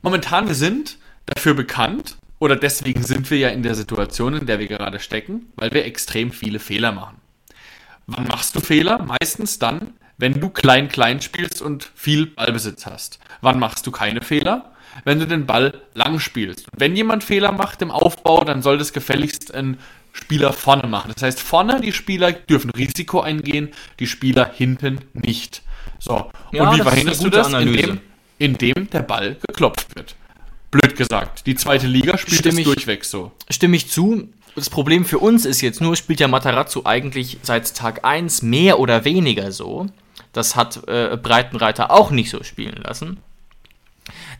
momentan wir sind dafür bekannt, oder deswegen sind wir ja in der Situation, in der wir gerade stecken, weil wir extrem viele Fehler machen. Wann machst du Fehler? Meistens dann, wenn du klein-klein spielst und viel Ballbesitz hast. Wann machst du keine Fehler? Wenn du den Ball lang spielst. Und wenn jemand Fehler macht im Aufbau, dann soll das gefälligst ein Spieler vorne machen. Das heißt, vorne die Spieler dürfen Risiko eingehen, die Spieler hinten nicht. So. Ja, und wie verhinderst du das? Indem, indem der Ball geklopft wird. Blöd gesagt. Die zweite Liga spielt es durchweg so. Stimme ich zu. Das Problem für uns ist jetzt nur, spielt ja Matarazzo eigentlich seit Tag 1 mehr oder weniger so. Das hat äh, Breitenreiter auch nicht so spielen lassen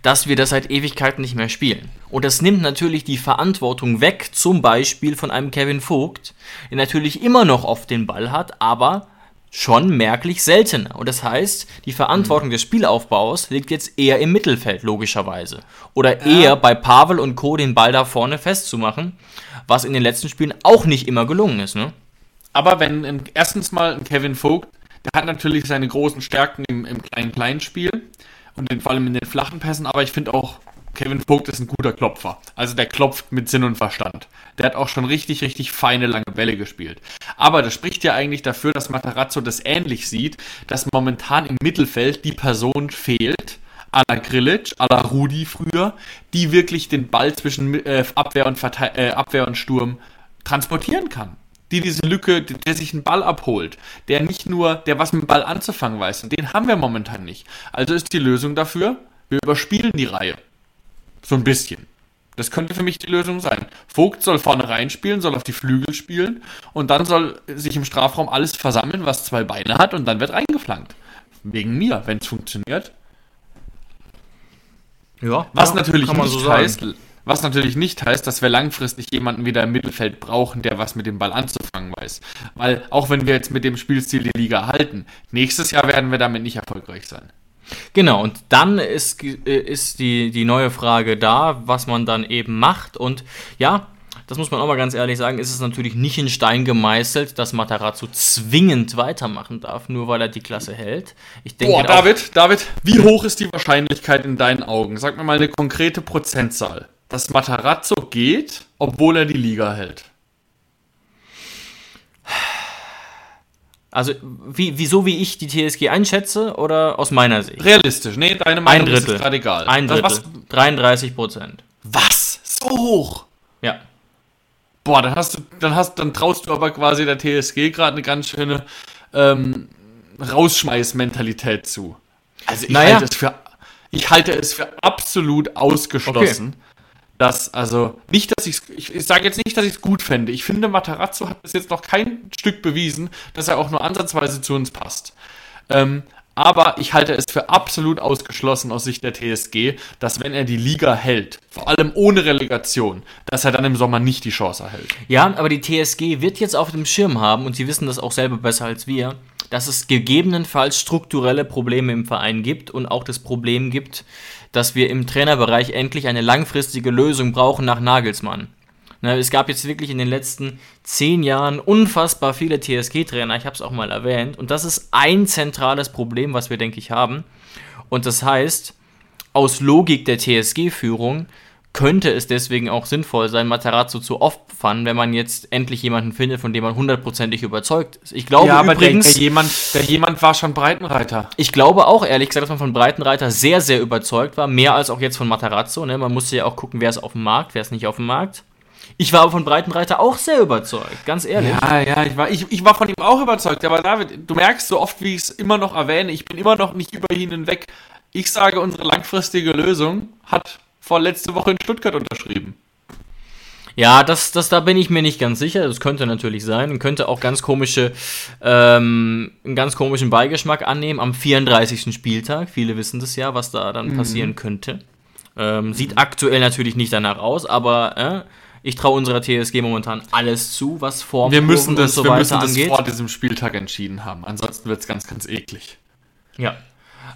dass wir das seit Ewigkeiten nicht mehr spielen. Und das nimmt natürlich die Verantwortung weg, zum Beispiel von einem Kevin Vogt, der natürlich immer noch oft den Ball hat, aber schon merklich seltener. Und das heißt, die Verantwortung mhm. des Spielaufbaus liegt jetzt eher im Mittelfeld, logischerweise. Oder ja. eher bei Pavel und Co. den Ball da vorne festzumachen, was in den letzten Spielen auch nicht immer gelungen ist, ne? Aber wenn erstens mal ein Kevin Vogt Der hat natürlich seine großen Stärken im, im kleinen Spiel und den, vor allem in den flachen Pässen, aber ich finde auch, Kevin Vogt ist ein guter Klopfer. Also der klopft mit Sinn und Verstand. Der hat auch schon richtig, richtig feine lange Bälle gespielt. Aber das spricht ja eigentlich dafür, dass Matarazzo das ähnlich sieht, dass momentan im Mittelfeld die Person fehlt, à la Grilic, à la Rudi früher, die wirklich den Ball zwischen äh, Abwehr, und äh, Abwehr und Sturm transportieren kann. Die diese Lücke, der sich einen Ball abholt, der nicht nur, der was mit dem Ball anzufangen weiß. Und den haben wir momentan nicht. Also ist die Lösung dafür, wir überspielen die Reihe. So ein bisschen. Das könnte für mich die Lösung sein. Vogt soll vorne reinspielen, soll auf die Flügel spielen und dann soll sich im Strafraum alles versammeln, was zwei Beine hat und dann wird reingeflankt. Wegen mir, wenn es funktioniert. Ja, was ja, natürlich nicht so heißt, was natürlich nicht heißt, dass wir langfristig jemanden wieder im Mittelfeld brauchen, der was mit dem Ball anzufangen weiß. Weil auch wenn wir jetzt mit dem Spielstil die Liga halten, nächstes Jahr werden wir damit nicht erfolgreich sein. Genau, und dann ist, äh, ist die, die neue Frage da, was man dann eben macht. Und ja, das muss man auch mal ganz ehrlich sagen, ist es natürlich nicht in Stein gemeißelt, dass Matarazzo zwingend weitermachen darf, nur weil er die Klasse hält. Ich denke Boah, David, David, wie hoch ist die Wahrscheinlichkeit in deinen Augen? Sag mir mal eine konkrete Prozentzahl, dass Matarazzo geht, obwohl er die Liga hält. Also, wie, wieso wie ich die TSG einschätze oder aus meiner Sicht? Realistisch, nee, deine Meinung Ein Drittel. ist gerade egal. Ein Drittel. Was? 33 Prozent. Was? So hoch? Ja. Boah, dann hast du, dann hast, dann traust du aber quasi der TSG gerade eine ganz schöne ähm, Rausschmeißmentalität zu. Also ich naja. halte es für, ich halte es für absolut ausgeschlossen. Okay dass, also, nicht, dass ich's, ich, ich sage jetzt nicht, dass ich es gut fände. Ich finde, Matarazzo hat bis jetzt noch kein Stück bewiesen, dass er auch nur ansatzweise zu uns passt. Ähm, aber ich halte es für absolut ausgeschlossen aus Sicht der TSG, dass wenn er die Liga hält, vor allem ohne Relegation, dass er dann im Sommer nicht die Chance erhält. Ja, aber die TSG wird jetzt auf dem Schirm haben, und sie wissen das auch selber besser als wir, dass es gegebenenfalls strukturelle Probleme im Verein gibt und auch das Problem gibt, dass wir im Trainerbereich endlich eine langfristige Lösung brauchen nach Nagelsmann. Na, es gab jetzt wirklich in den letzten zehn Jahren unfassbar viele TSG-Trainer, ich habe es auch mal erwähnt, und das ist ein zentrales Problem, was wir, denke ich, haben. Und das heißt, aus Logik der TSG-Führung könnte es deswegen auch sinnvoll sein, Matarazzo zu opfern, wenn man jetzt endlich jemanden findet, von dem man hundertprozentig überzeugt ist. Ich glaube ja, aber übrigens, der, der, jemand, der jemand war schon Breitenreiter. Ich glaube auch, ehrlich gesagt, dass man von Breitenreiter sehr, sehr überzeugt war, mehr als auch jetzt von Matarazzo. Ne? Man musste ja auch gucken, wer ist auf dem Markt, wer ist nicht auf dem Markt. Ich war aber von Breitenreiter auch sehr überzeugt, ganz ehrlich. Ja, ja, ich war, ich, ich war von ihm auch überzeugt. Aber David, du merkst so oft, wie ich es immer noch erwähne, ich bin immer noch nicht über ihn hinweg. Ich sage, unsere langfristige Lösung hat vor letzte Woche in Stuttgart unterschrieben. Ja, das, das, da bin ich mir nicht ganz sicher. Das könnte natürlich sein und könnte auch ganz komische, ähm, einen ganz komischen Beigeschmack annehmen am 34. Spieltag. Viele wissen das ja, was da dann mhm. passieren könnte. Ähm, sieht aktuell natürlich nicht danach aus, aber äh, ich traue unserer TSG momentan alles zu, was vor wir müssen das, so wir müssen das vor diesem Spieltag entschieden haben. Ansonsten wird es ganz, ganz eklig. Ja,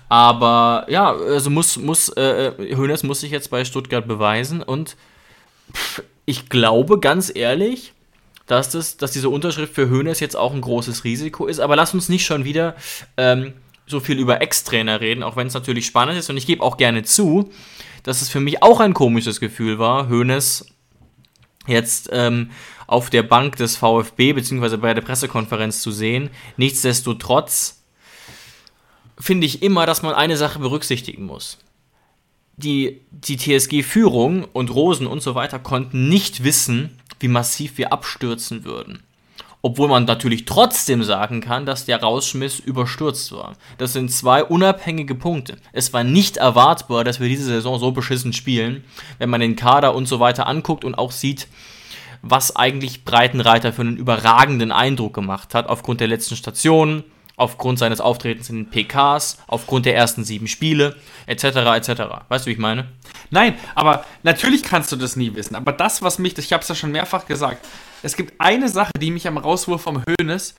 aber ja, also muss, muss, äh, Hönes muss sich jetzt bei Stuttgart beweisen und pff, ich glaube ganz ehrlich, dass, das, dass diese Unterschrift für Hönes jetzt auch ein großes Risiko ist. Aber lass uns nicht schon wieder ähm, so viel über Ex-Trainer reden, auch wenn es natürlich spannend ist. Und ich gebe auch gerne zu, dass es für mich auch ein komisches Gefühl war, Hönes jetzt ähm, auf der Bank des VfB bzw. bei der Pressekonferenz zu sehen. Nichtsdestotrotz finde ich immer, dass man eine Sache berücksichtigen muss. Die, die TSG-Führung und Rosen und so weiter konnten nicht wissen, wie massiv wir abstürzen würden. Obwohl man natürlich trotzdem sagen kann, dass der Rausschmiss überstürzt war. Das sind zwei unabhängige Punkte. Es war nicht erwartbar, dass wir diese Saison so beschissen spielen, wenn man den Kader und so weiter anguckt und auch sieht, was eigentlich Breitenreiter für einen überragenden Eindruck gemacht hat, aufgrund der letzten Stationen, aufgrund seines Auftretens in den PKs, aufgrund der ersten sieben Spiele, etc., etc. Weißt du, wie ich meine? Nein, aber natürlich kannst du das nie wissen. Aber das, was mich, ich habe es ja schon mehrfach gesagt, es gibt eine Sache, die mich am Rauswurf vom Höhnes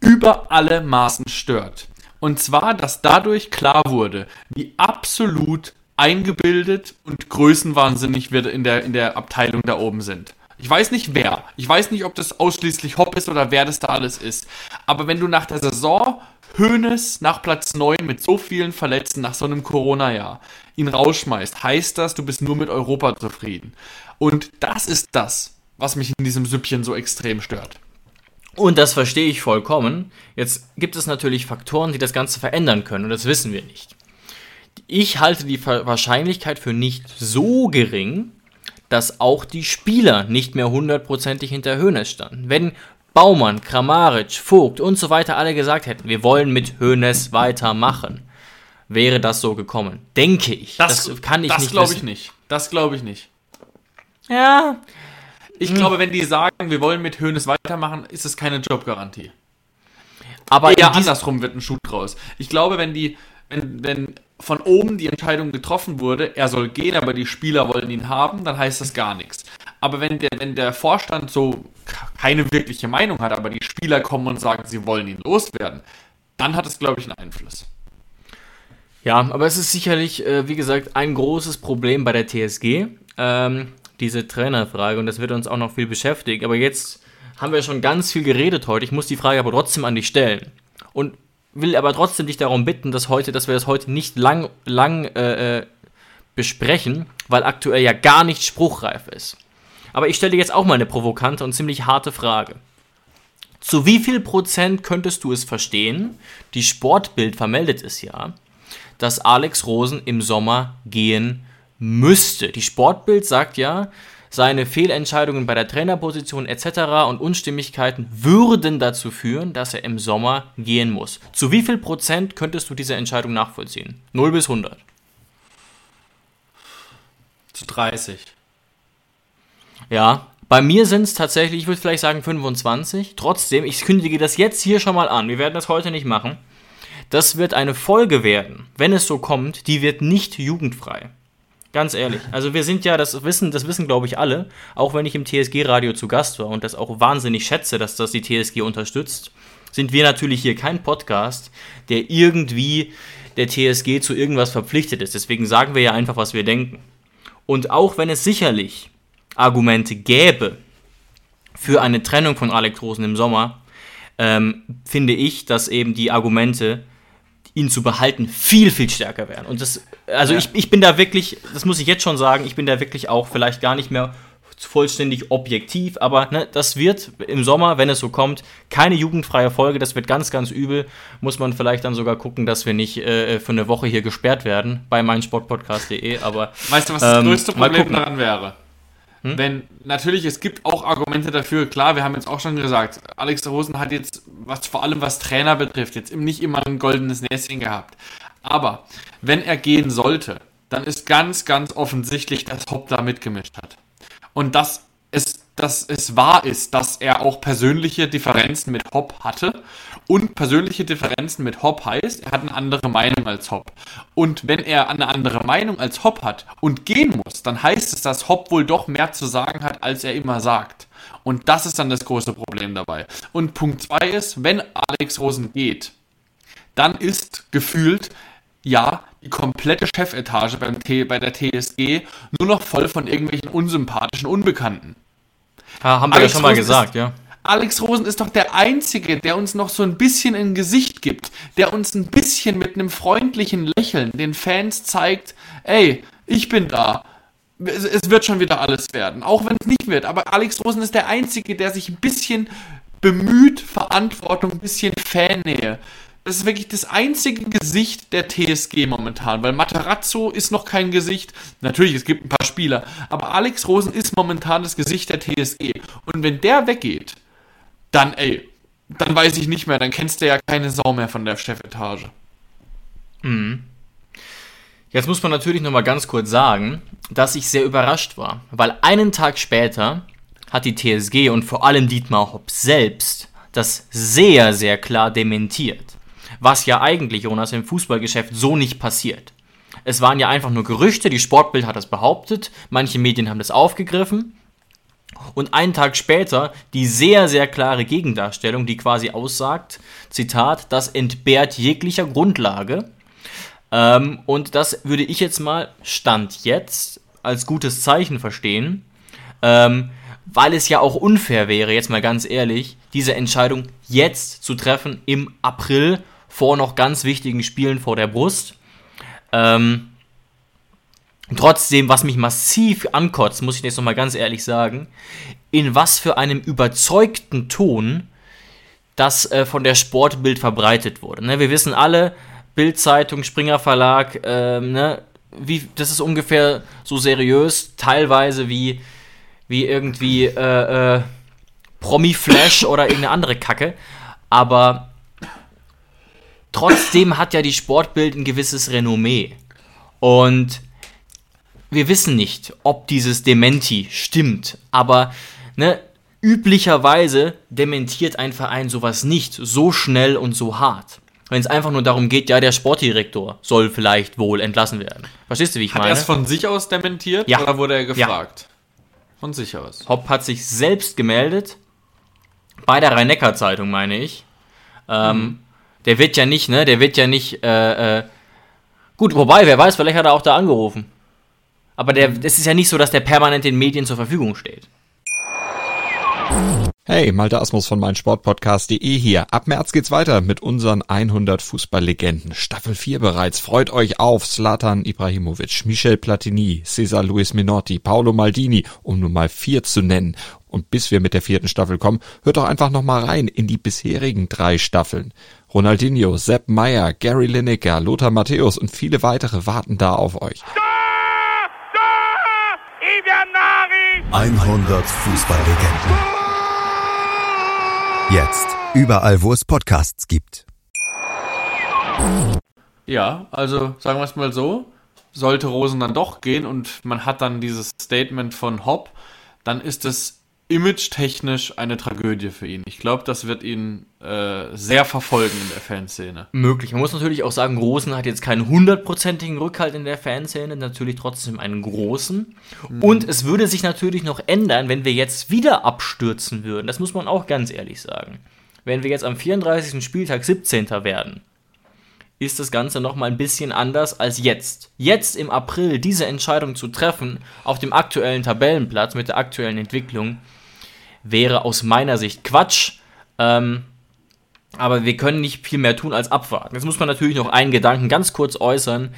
über alle Maßen stört. Und zwar, dass dadurch klar wurde, wie absolut eingebildet und größenwahnsinnig wir in der, in der Abteilung da oben sind. Ich weiß nicht wer. Ich weiß nicht, ob das ausschließlich Hopp ist oder wer das da alles ist. Aber wenn du nach der Saison Hönes nach Platz 9 mit so vielen Verletzten nach so einem Corona-Jahr ihn rausschmeißt, heißt das, du bist nur mit Europa zufrieden. Und das ist das, was mich in diesem Süppchen so extrem stört. Und das verstehe ich vollkommen. Jetzt gibt es natürlich Faktoren, die das Ganze verändern können und das wissen wir nicht. Ich halte die Wahrscheinlichkeit für nicht so gering, dass auch die Spieler nicht mehr hundertprozentig hinter Hoeneß standen. Wenn Baumann, Kramaric, Vogt und so weiter alle gesagt hätten, wir wollen mit Hoeneß weitermachen, wäre das so gekommen. Denke ich. Das, das kann ich das nicht. Das glaube ich nicht. Das glaube ich nicht. Ja. Ich hm. glaube, wenn die sagen, wir wollen mit Hoeneß weitermachen, ist es keine Jobgarantie. Aber eher andersrum wird ein Schuh draus. Ich glaube, wenn die, wenn, wenn von oben die Entscheidung getroffen wurde, er soll gehen, aber die Spieler wollen ihn haben, dann heißt das gar nichts. Aber wenn der, wenn der Vorstand so keine wirkliche Meinung hat, aber die Spieler kommen und sagen, sie wollen ihn loswerden, dann hat es, glaube ich, einen Einfluss. Ja, aber es ist sicherlich, äh, wie gesagt, ein großes Problem bei der TSG, ähm, diese Trainerfrage, und das wird uns auch noch viel beschäftigen. Aber jetzt haben wir schon ganz viel geredet heute. Ich muss die Frage aber trotzdem an dich stellen. Und will aber trotzdem dich darum bitten, dass heute, dass wir das heute nicht lang, lang äh, äh, besprechen, weil aktuell ja gar nicht spruchreif ist. Aber ich stelle jetzt auch mal eine provokante und ziemlich harte Frage. Zu wie viel Prozent könntest du es verstehen? Die Sportbild vermeldet es ja, dass Alex Rosen im Sommer gehen müsste. Die Sportbild sagt ja, seine Fehlentscheidungen bei der Trainerposition etc. und Unstimmigkeiten würden dazu führen, dass er im Sommer gehen muss. Zu wie viel Prozent könntest du diese Entscheidung nachvollziehen? 0 bis 100. Zu 30. Ja, bei mir sind es tatsächlich, ich würde vielleicht sagen 25. Trotzdem, ich kündige das jetzt hier schon mal an. Wir werden das heute nicht machen. Das wird eine Folge werden, wenn es so kommt, die wird nicht jugendfrei. Ganz ehrlich. Also wir sind ja, das wissen, das wissen glaube ich alle, auch wenn ich im TSG-Radio zu Gast war und das auch wahnsinnig schätze, dass das die TSG unterstützt, sind wir natürlich hier kein Podcast, der irgendwie der TSG zu irgendwas verpflichtet ist. Deswegen sagen wir ja einfach, was wir denken. Und auch wenn es sicherlich Argumente gäbe für eine Trennung von Rosen im Sommer, ähm, finde ich, dass eben die Argumente ihn zu behalten, viel, viel stärker werden. Und das, also ja. ich, ich bin da wirklich, das muss ich jetzt schon sagen, ich bin da wirklich auch vielleicht gar nicht mehr vollständig objektiv, aber ne, das wird im Sommer, wenn es so kommt, keine jugendfreie Folge, das wird ganz, ganz übel. Muss man vielleicht dann sogar gucken, dass wir nicht äh, für eine Woche hier gesperrt werden bei meinsportpodcast.de, aber. Weißt du, was das ähm, größte Problem daran wäre? Hm? Wenn natürlich, es gibt auch Argumente dafür, klar, wir haben jetzt auch schon gesagt, Alex Rosen hat jetzt, was vor allem was Trainer betrifft, jetzt nicht immer ein goldenes Näschen gehabt. Aber wenn er gehen sollte, dann ist ganz, ganz offensichtlich, dass Hopp da mitgemischt hat. Und dass es, dass es wahr ist, dass er auch persönliche Differenzen mit Hopp hatte und persönliche Differenzen mit Hop heißt, er hat eine andere Meinung als Hop. Und wenn er eine andere Meinung als Hop hat und gehen muss, dann heißt es, dass Hop wohl doch mehr zu sagen hat, als er immer sagt. Und das ist dann das große Problem dabei. Und Punkt 2 ist, wenn Alex Rosen geht, dann ist gefühlt, ja, die komplette Chefetage beim T bei der TSG nur noch voll von irgendwelchen unsympathischen Unbekannten. Ja, haben wir Alex ja schon mal gesagt, ja. Alex Rosen ist doch der Einzige, der uns noch so ein bisschen ein Gesicht gibt, der uns ein bisschen mit einem freundlichen Lächeln den Fans zeigt, ey, ich bin da. Es, wird schon wieder alles werden, auch wenn es nicht wird. Aber Alex Rosen ist der Einzige, der sich ein bisschen bemüht, Verantwortung, ein bisschen Fannähe. Das ist wirklich das einzige Gesicht der TSG momentan, weil Materazzo ist noch kein Gesicht. Natürlich, es gibt ein paar Spieler, aber Alex Rosen ist momentan das Gesicht der TSG. Und wenn der weggeht, dann, ey, dann weiß ich nicht mehr, dann kennst du ja keine Sau mehr von der Chefetage. Mhm. Jetzt muss man natürlich nochmal ganz kurz sagen, dass ich sehr überrascht war, weil einen Tag später hat die TSG und vor allem Dietmar Hopp selbst das sehr, sehr klar dementiert. Was ja eigentlich, Jonas, im Fußballgeschäft so nicht passiert. Es waren ja einfach nur Gerüchte, die Sportbild hat das behauptet, manche Medien haben das aufgegriffen und einen Tag später die sehr, sehr klare Gegendarstellung, die quasi aussagt, Zitat, das entbehrt jeglicher Grundlage. Ähm, und das würde ich jetzt mal, Stand jetzt, als gutes Zeichen verstehen. Ähm, weil es ja auch unfair wäre, jetzt mal ganz ehrlich, diese Entscheidung jetzt zu treffen im April vor noch ganz wichtigen Spielen vor der Brust. Ähm, trotzdem, was mich massiv ankotzt, muss ich jetzt nochmal ganz ehrlich sagen, in was für einem überzeugten Ton das äh, von der Sportbild verbreitet wurde. Ne, wir wissen alle, Bildzeitung, Springer Verlag, ähm, ne, wie, das ist ungefähr so seriös, teilweise wie, wie irgendwie äh, äh, Promi-Flash oder irgendeine andere Kacke. Aber trotzdem hat ja die Sportbild ein gewisses Renommee. Und wir wissen nicht, ob dieses Dementi stimmt. Aber ne, üblicherweise dementiert ein Verein sowas nicht so schnell und so hart. Wenn es einfach nur darum geht, ja, der Sportdirektor soll vielleicht wohl entlassen werden. Verstehst du, wie ich Hat meine? er es von sich aus dementiert Ja. oder wurde er gefragt? Von sich aus. Hopp hat sich selbst gemeldet. Bei der Rhein-Neckar-Zeitung, meine ich. Ähm, Der wird ja nicht, ne? Der wird ja nicht. Äh, äh, gut, wobei, wer weiß, vielleicht hat er auch da angerufen. Aber der, es ist ja nicht so, dass der permanent den Medien zur Verfügung steht. Hey, Malte Asmus von meinsportpodcast.de hier. Ab März geht's weiter mit unseren 100 Fußballlegenden. Staffel 4 bereits. Freut euch auf Zlatan Ibrahimovic, Michel Platini, Cesar Luis Minotti, Paolo Maldini, um nur mal vier zu nennen. Und bis wir mit der vierten Staffel kommen, hört doch einfach noch mal rein in die bisherigen drei Staffeln. Ronaldinho, Sepp Meyer, Gary Lineker, Lothar Matthäus und viele weitere warten da auf euch. 100 Fußballlegenden. Jetzt überall, wo es Podcasts gibt. Ja, also sagen wir es mal so, sollte Rosen dann doch gehen und man hat dann dieses Statement von Hopp, dann ist es image-technisch eine Tragödie für ihn. Ich glaube, das wird ihn äh, sehr verfolgen in der Fanszene. Möglich. Man muss natürlich auch sagen, Rosen hat jetzt keinen hundertprozentigen Rückhalt in der Fanszene, natürlich trotzdem einen großen. Und es würde sich natürlich noch ändern, wenn wir jetzt wieder abstürzen würden. Das muss man auch ganz ehrlich sagen. Wenn wir jetzt am 34. Spieltag 17. werden, ist das Ganze nochmal ein bisschen anders als jetzt. Jetzt im April diese Entscheidung zu treffen, auf dem aktuellen Tabellenplatz mit der aktuellen Entwicklung, wäre aus meiner Sicht Quatsch. Ähm, aber wir können nicht viel mehr tun als abwarten. Jetzt muss man natürlich noch einen Gedanken ganz kurz äußern,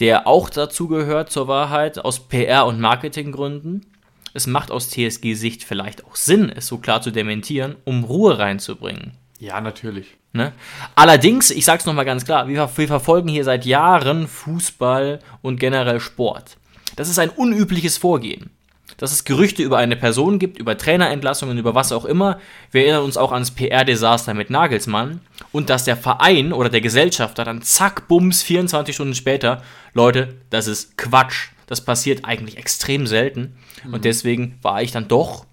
der auch dazu gehört zur Wahrheit, aus PR- und Marketinggründen. Es macht aus TSG-Sicht vielleicht auch Sinn, es so klar zu dementieren, um Ruhe reinzubringen. Ja, natürlich. Ne? Allerdings, ich sag's nochmal ganz klar, wir, wir verfolgen hier seit Jahren Fußball und generell Sport. Das ist ein unübliches Vorgehen. Dass es Gerüchte über eine Person gibt, über Trainerentlassungen, über was auch immer. Wir erinnern uns auch ans PR-Desaster mit Nagelsmann. Und dass der Verein oder der Gesellschafter dann zack, bums, 24 Stunden später, Leute, das ist Quatsch. Das passiert eigentlich extrem selten. Und deswegen war ich dann doch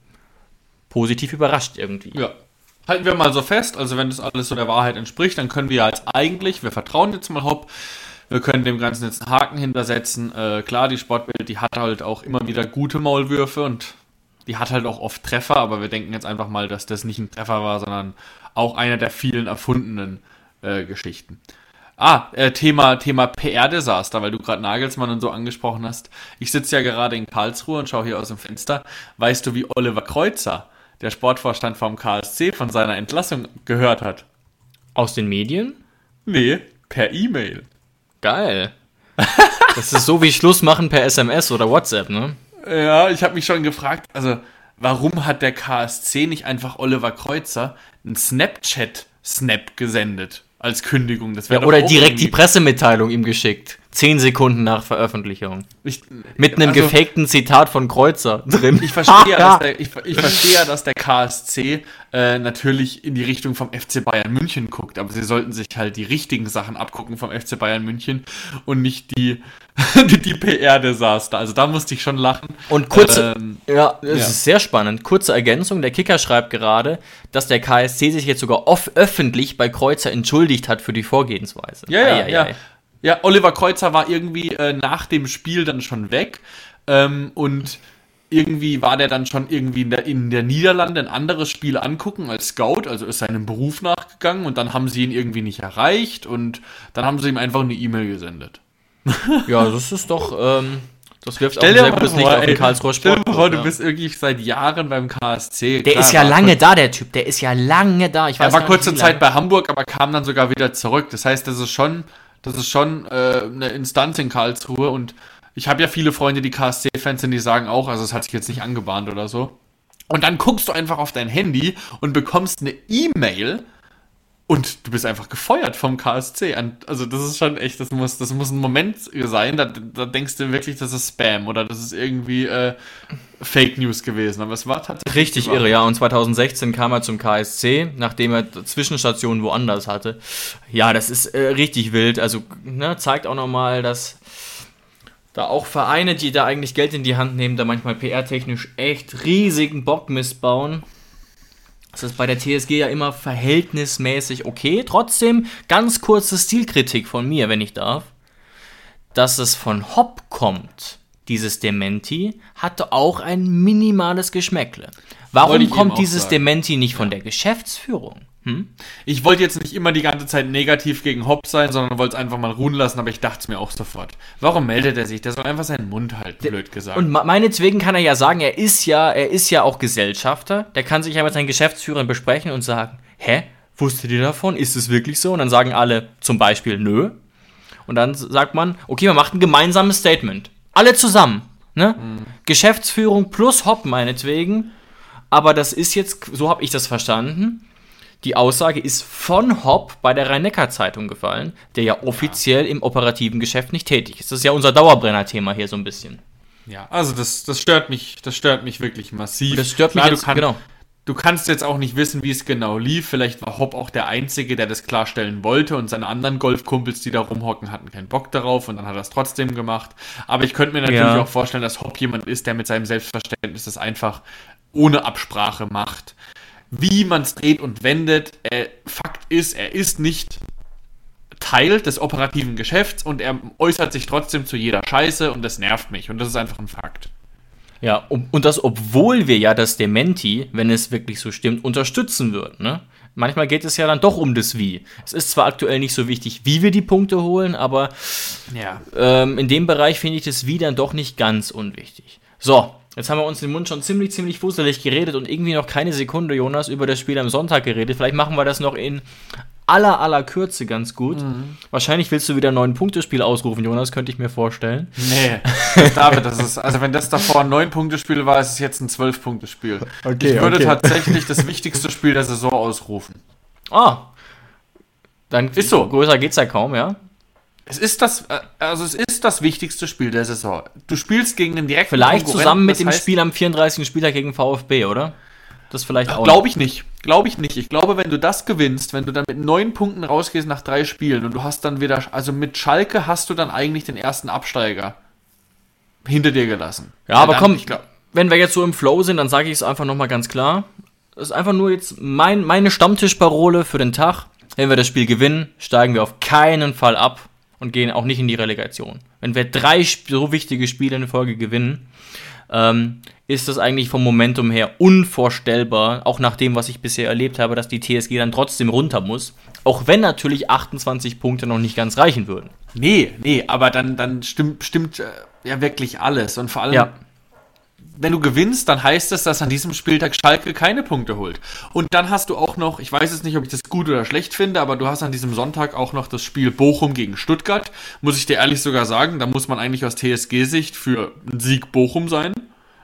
positiv überrascht irgendwie. Ja. Halten wir mal so fest, also wenn das alles so der Wahrheit entspricht, dann können wir als eigentlich, wir vertrauen jetzt mal Hopp, wir können dem Ganzen jetzt einen Haken hintersetzen. Äh, klar, die Sportbild, die hat halt auch immer wieder gute Maulwürfe und die hat halt auch oft Treffer, aber wir denken jetzt einfach mal, dass das nicht ein Treffer war, sondern auch einer der vielen erfundenen äh, Geschichten. Ah, äh, Thema, Thema PR-Desaster, weil du gerade Nagelsmann und so angesprochen hast. Ich sitze ja gerade in Karlsruhe und schaue hier aus dem Fenster. Weißt du, wie Oliver Kreuzer, der Sportvorstand vom KSC, von seiner Entlassung gehört hat? Aus den Medien? Nee, per E-Mail. Geil. Das ist so wie Schluss machen per SMS oder WhatsApp, ne? Ja, ich habe mich schon gefragt, also warum hat der KSC nicht einfach Oliver Kreuzer einen Snapchat-Snap gesendet als Kündigung? Das wäre doch Oder direkt die Pressemitteilung ihm geschickt. Zehn Sekunden nach Veröffentlichung. Ich, Mit einem also, gefakten Zitat von Kreuzer drin. Ich verstehe, ja, dass der, ich, ich verstehe dass der KSC äh, natürlich in die Richtung vom FC Bayern München guckt, aber sie sollten sich halt die richtigen Sachen abgucken vom FC Bayern München und nicht die, die, die PR-Desaster. Also da musste ich schon lachen. Und kurze, Ähm, ja, das ja. ist sehr spannend. Kurze Ergänzung: Der Kicker schreibt gerade, dass der KSC sich jetzt sogar off öffentlich bei Kreuzer entschuldigt hat für die Vorgehensweise. Ja, ja, ja. Ja, Oliver Kreuzer war irgendwie äh, nach dem Spiel dann schon weg ähm, und irgendwie war der dann schon irgendwie in der, in der Niederlande ein anderes Spiel angucken als Scout, also ist seinem Beruf nachgegangen und dann haben sie ihn irgendwie nicht erreicht und dann haben sie ihm einfach eine E-Mail gesendet. Ja, das ist doch, ähm, Das wirft Stell auch sehr gutes vor, Licht auf den Karlsruher stell dir Sport. vor, du bist wirklich seit Jahren beim KSC. Der Klar, ist ja war lange da, der Typ. Der ist ja lange da. Ich Er weiß war gar nicht, kurze Zeit lange. bei Hamburg, aber kam dann sogar wieder zurück. Das heißt, das ist schon, das ist schon äh, eine Instanz in Karlsruhe und ich habe ja viele Freunde, die KSC-Fans sind, die sagen auch, also es hat sich jetzt nicht angebahnt oder so. Und dann guckst du einfach auf dein Handy und bekommst eine E-Mail und du bist einfach gefeuert vom KSC. Also das ist schon echt, das muss, das muss ein Moment sein, da, da denkst du wirklich, das ist Spam oder das ist irgendwie äh, Fake News gewesen. Aber es war tatsächlich Richtig irre, ja. Und 2016 kam er zum KSC, nachdem er Zwischenstationen woanders hatte. Ja, das ist äh, richtig wild. Also ne, zeigt auch nochmal, dass da auch Vereine, die da eigentlich Geld in die Hand nehmen, da manchmal PR-technisch echt riesigen Bock missbauen. Das ist bei der TSG ja immer verhältnismäßig okay. Trotzdem ganz kurze Stilkritik von mir, wenn ich darf. Dass es von Hopp kommt, dieses Dementi, hatte auch ein minimales Geschmäckle. Warum kommt dieses sagen. Dementi nicht von der Geschäftsführung? Hm? Ich wollte jetzt nicht immer die ganze Zeit negativ gegen Hopp sein, sondern wollte es einfach mal ruhen lassen, aber ich dachte es mir auch sofort. Warum meldet er sich? Der soll einfach seinen Mund halten, blöd gesagt. Und me- meinetwegen kann er ja sagen, er ist ja, er ist ja auch Gesellschafter. Der kann sich ja mit seinen Geschäftsführern besprechen und sagen, hä, wusstet ihr davon? Ist es wirklich so? Und dann sagen alle zum Beispiel nö. Und dann sagt man, okay, man macht ein gemeinsames Statement. Alle zusammen. Ne? Geschäftsführung plus Hopp meinetwegen. Aber das ist jetzt, so habe ich das verstanden. Die Aussage ist von Hopp bei der Rhein-Neckar-Zeitung gefallen, der ja offiziell im operativen Geschäft nicht tätig ist. Das ist ja unser Dauerbrenner-Thema hier so ein bisschen. ja, also das, das stört mich, das stört mich wirklich massiv. Das stört mich Klar, jetzt, du, kann, genau. du kannst jetzt auch nicht wissen, wie es genau lief. Vielleicht war Hopp auch der Einzige, der das klarstellen wollte und seine anderen Golfkumpels, die da rumhocken, hatten keinen Bock darauf und dann hat er es trotzdem gemacht. Aber ich könnte mir natürlich Ja. auch vorstellen, dass Hopp jemand ist, der mit seinem Selbstverständnis das einfach ohne Absprache macht. Wie man es dreht und wendet, äh, Fakt ist, er ist nicht Teil des operativen Geschäfts und er äußert sich trotzdem zu jeder Scheiße und das nervt mich und das ist einfach ein Fakt. Ja, um, und das, obwohl wir ja das Dementi, wenn es wirklich so stimmt, unterstützen würden. Ne? Manchmal geht es ja dann doch um das Wie. Es ist zwar aktuell nicht so wichtig, wie wir die Punkte holen, aber Ja. ähm, in dem Bereich finde ich das Wie dann doch nicht ganz unwichtig. So, jetzt haben wir uns den Mund schon ziemlich, ziemlich fusselig geredet und irgendwie noch keine Sekunde, Jonas, über das Spiel am Sonntag geredet. Vielleicht machen wir das noch in aller, aller Kürze ganz gut. Wahrscheinlich willst du wieder ein neun-Punkte-Spiel ausrufen, Jonas, könnte ich mir vorstellen. Nee, David, das ist, also wenn das davor ein 9-Punkte-Spiel war, ist es jetzt ein 12-Punkte-Spiel. Okay, ich würde okay. tatsächlich das wichtigste Spiel der Saison ausrufen. Ah, dann Ist so. Größer geht's ja kaum, ja? Es ist das, äh, also es ist das wichtigste Spiel der Saison. Du spielst gegen den direkten Vielleicht zusammen mit dem heißt- Spiel am 34. Spieltag gegen VfB, oder? Das vielleicht auch. Glaube ich nicht. Glaube ich nicht. Ich glaube, wenn du das gewinnst, wenn du dann mit neun Punkten rausgehst nach drei Spielen und du hast dann wieder, also mit Schalke hast du dann eigentlich den ersten Absteiger hinter dir gelassen. Ja, aber dann, komm, glaub, wenn wir jetzt so im Flow sind, dann sage ich es einfach nochmal ganz klar. Das ist einfach nur jetzt mein, meine Stammtischparole für den Tag. Wenn wir das Spiel gewinnen, steigen wir auf keinen Fall ab und gehen auch nicht in die Relegation. Wenn wir drei so wichtige Spiele in Folge gewinnen, ähm, ist das eigentlich vom Momentum her unvorstellbar, auch nach dem, was ich bisher erlebt habe, dass die TSG dann trotzdem runter muss. Auch wenn natürlich 28 Punkte noch nicht ganz reichen würden. nee, nee, aber dann, dann stimmt, stimmt äh, ja wirklich alles. Und vor allem, Ja. Wenn du gewinnst, dann heißt es, dass an diesem Spieltag Schalke keine Punkte holt. Und dann hast du auch noch, ich weiß jetzt nicht, ob ich das gut oder schlecht finde, aber du hast an diesem Sonntag auch noch das Spiel Bochum gegen Stuttgart. Muss ich dir ehrlich sogar sagen, da muss man eigentlich aus TSG-Sicht für einen Sieg Bochum sein.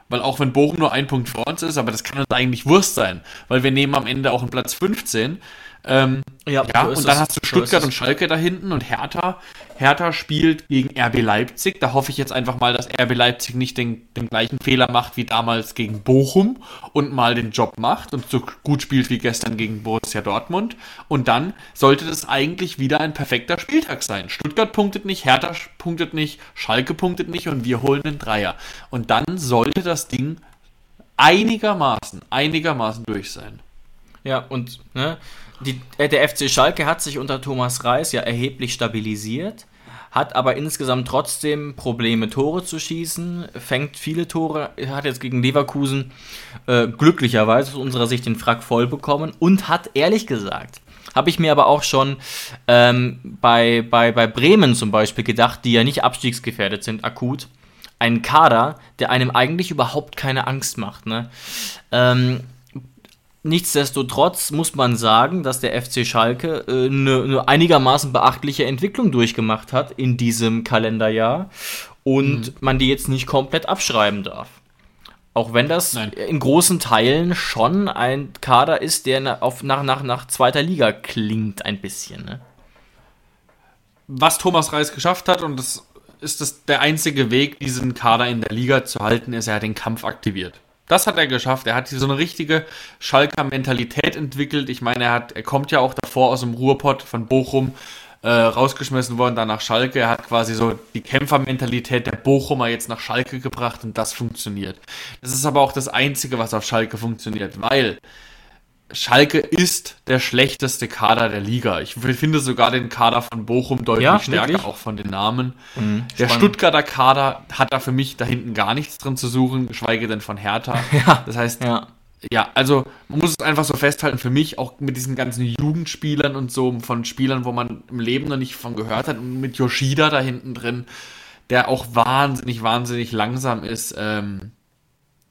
Weil auch wenn Bochum nur ein Punkt vor uns ist, aber das kann uns eigentlich Wurst sein, weil wir nehmen am Ende auch einen Platz 15. Ähm, Ja, ja, so und dann es. hast du So Stuttgart es. und Schalke da hinten und Hertha. Hertha spielt gegen RB Leipzig. Da hoffe ich jetzt einfach mal, dass RB Leipzig nicht den, den gleichen Fehler macht wie damals gegen Bochum und mal den Job macht und so gut spielt wie gestern gegen Borussia Dortmund. Und dann sollte das eigentlich wieder ein perfekter Spieltag sein. Stuttgart punktet nicht, Hertha punktet nicht, Schalke punktet nicht und wir holen den Dreier. Und dann sollte das Ding einigermaßen, einigermaßen durch sein. Ja, und ne, die, äh, der FC Schalke hat sich unter Thomas Reis ja erheblich stabilisiert, hat aber insgesamt trotzdem Probleme, Tore zu schießen, fängt viele Tore, hat jetzt gegen Leverkusen äh, glücklicherweise aus unserer Sicht den Frack voll bekommen und hat ehrlich gesagt, habe ich mir aber auch schon ähm, bei, bei, bei Bremen zum Beispiel gedacht, die ja nicht abstiegsgefährdet sind, akut, einen Kader, der einem eigentlich überhaupt keine Angst macht. Ne? Ähm, nichtsdestotrotz muss man sagen, dass der FC Schalke eine äh, ne, ne einigermaßen beachtliche Entwicklung durchgemacht hat in diesem Kalenderjahr und mhm. man die jetzt nicht komplett abschreiben darf. Auch wenn das Nein. in großen Teilen schon ein Kader ist, der auf, nach, nach, nach zweiter Liga klingt ein bisschen. Ne? Was Thomas Reis geschafft hat, und das ist das der einzige Weg, diesen Kader in der Liga zu halten, ist, er hat den Kampf aktiviert. Das hat er geschafft. Er hat so eine richtige Schalker Mentalität entwickelt. Ich meine, er hat, er kommt ja auch davor aus dem Ruhrpott von Bochum äh, rausgeschmissen worden, dann nach Schalke. Er hat quasi so die Kämpfermentalität der Bochumer jetzt nach Schalke gebracht und das funktioniert. Das ist aber auch das Einzige, was auf Schalke funktioniert, weil Schalke ist der schlechteste Kader der Liga. Ich finde sogar den Kader von Bochum deutlich ja, stärker, wirklich? auch von den Namen. Mhm, der Stuttgarter Kader hat da für mich da hinten gar nichts drin zu suchen, geschweige denn von Hertha. Ja, das heißt, ja ja, also man muss es einfach so festhalten, für mich auch mit diesen ganzen Jugendspielern und so, von Spielern, wo man im Leben noch nicht von gehört hat, und mit Yoshida da hinten drin, der auch wahnsinnig, wahnsinnig langsam ist. Ähm,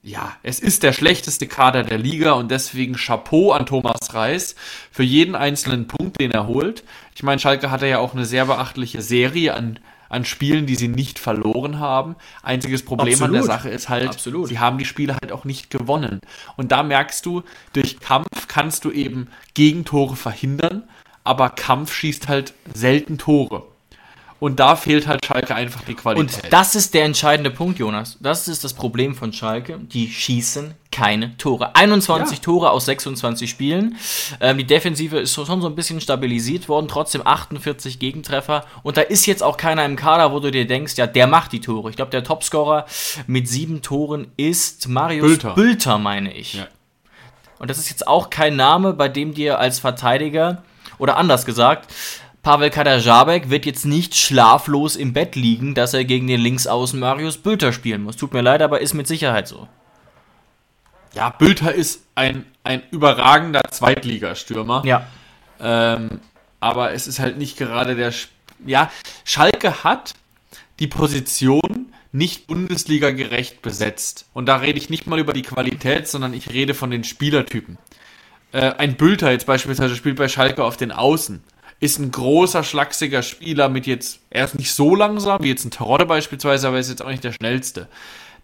ja, es ist der schlechteste Kader der Liga und deswegen Chapeau an Thomas Reis für jeden einzelnen Punkt, den er holt. Ich meine, Schalke hatte ja auch eine sehr beachtliche Serie an an Spielen, die sie nicht verloren haben. Einziges Problem Absolut. an der Sache ist halt, Absolut. sie haben die Spiele halt auch nicht gewonnen. Und da merkst du, durch Kampf kannst du eben Gegentore verhindern, aber Kampf schießt halt selten Tore. Und da fehlt halt Schalke einfach die Qualität. Und das ist der entscheidende Punkt, Jonas. Das ist das Problem von Schalke. Die schießen keine Tore. 21 ja. Tore aus 26 Spielen. Ähm, die Defensive ist schon so ein bisschen stabilisiert worden. Trotzdem 48 Gegentreffer. Und da ist jetzt auch keiner im Kader, wo du dir denkst, ja, der macht die Tore. Ich glaube, der Topscorer mit sieben Toren ist Marius Bülter, Bülter meine ich. Ja. Und das ist jetzt auch kein Name, bei dem dir als Verteidiger, oder anders gesagt, Pavel Kadajabek wird jetzt nicht schlaflos im Bett liegen, dass er gegen den Linksaußen Marius Bülter spielen muss. Tut mir leid, aber ist mit Sicherheit so. Ja, Bülter ist ein, ein überragender Zweitligastürmer. Ja. Ähm, aber es ist halt nicht gerade der. Sp ja, Schalke hat die Position nicht Bundesliga gerecht besetzt. Und da rede ich nicht mal über die Qualität, sondern ich rede von den Spielertypen. Äh, ein Bülter jetzt beispielsweise spielt bei Schalke auf den Außen ist ein großer, schlachsiger Spieler mit jetzt, er ist nicht so langsam wie jetzt ein Terodde beispielsweise, aber er ist jetzt auch nicht der schnellste.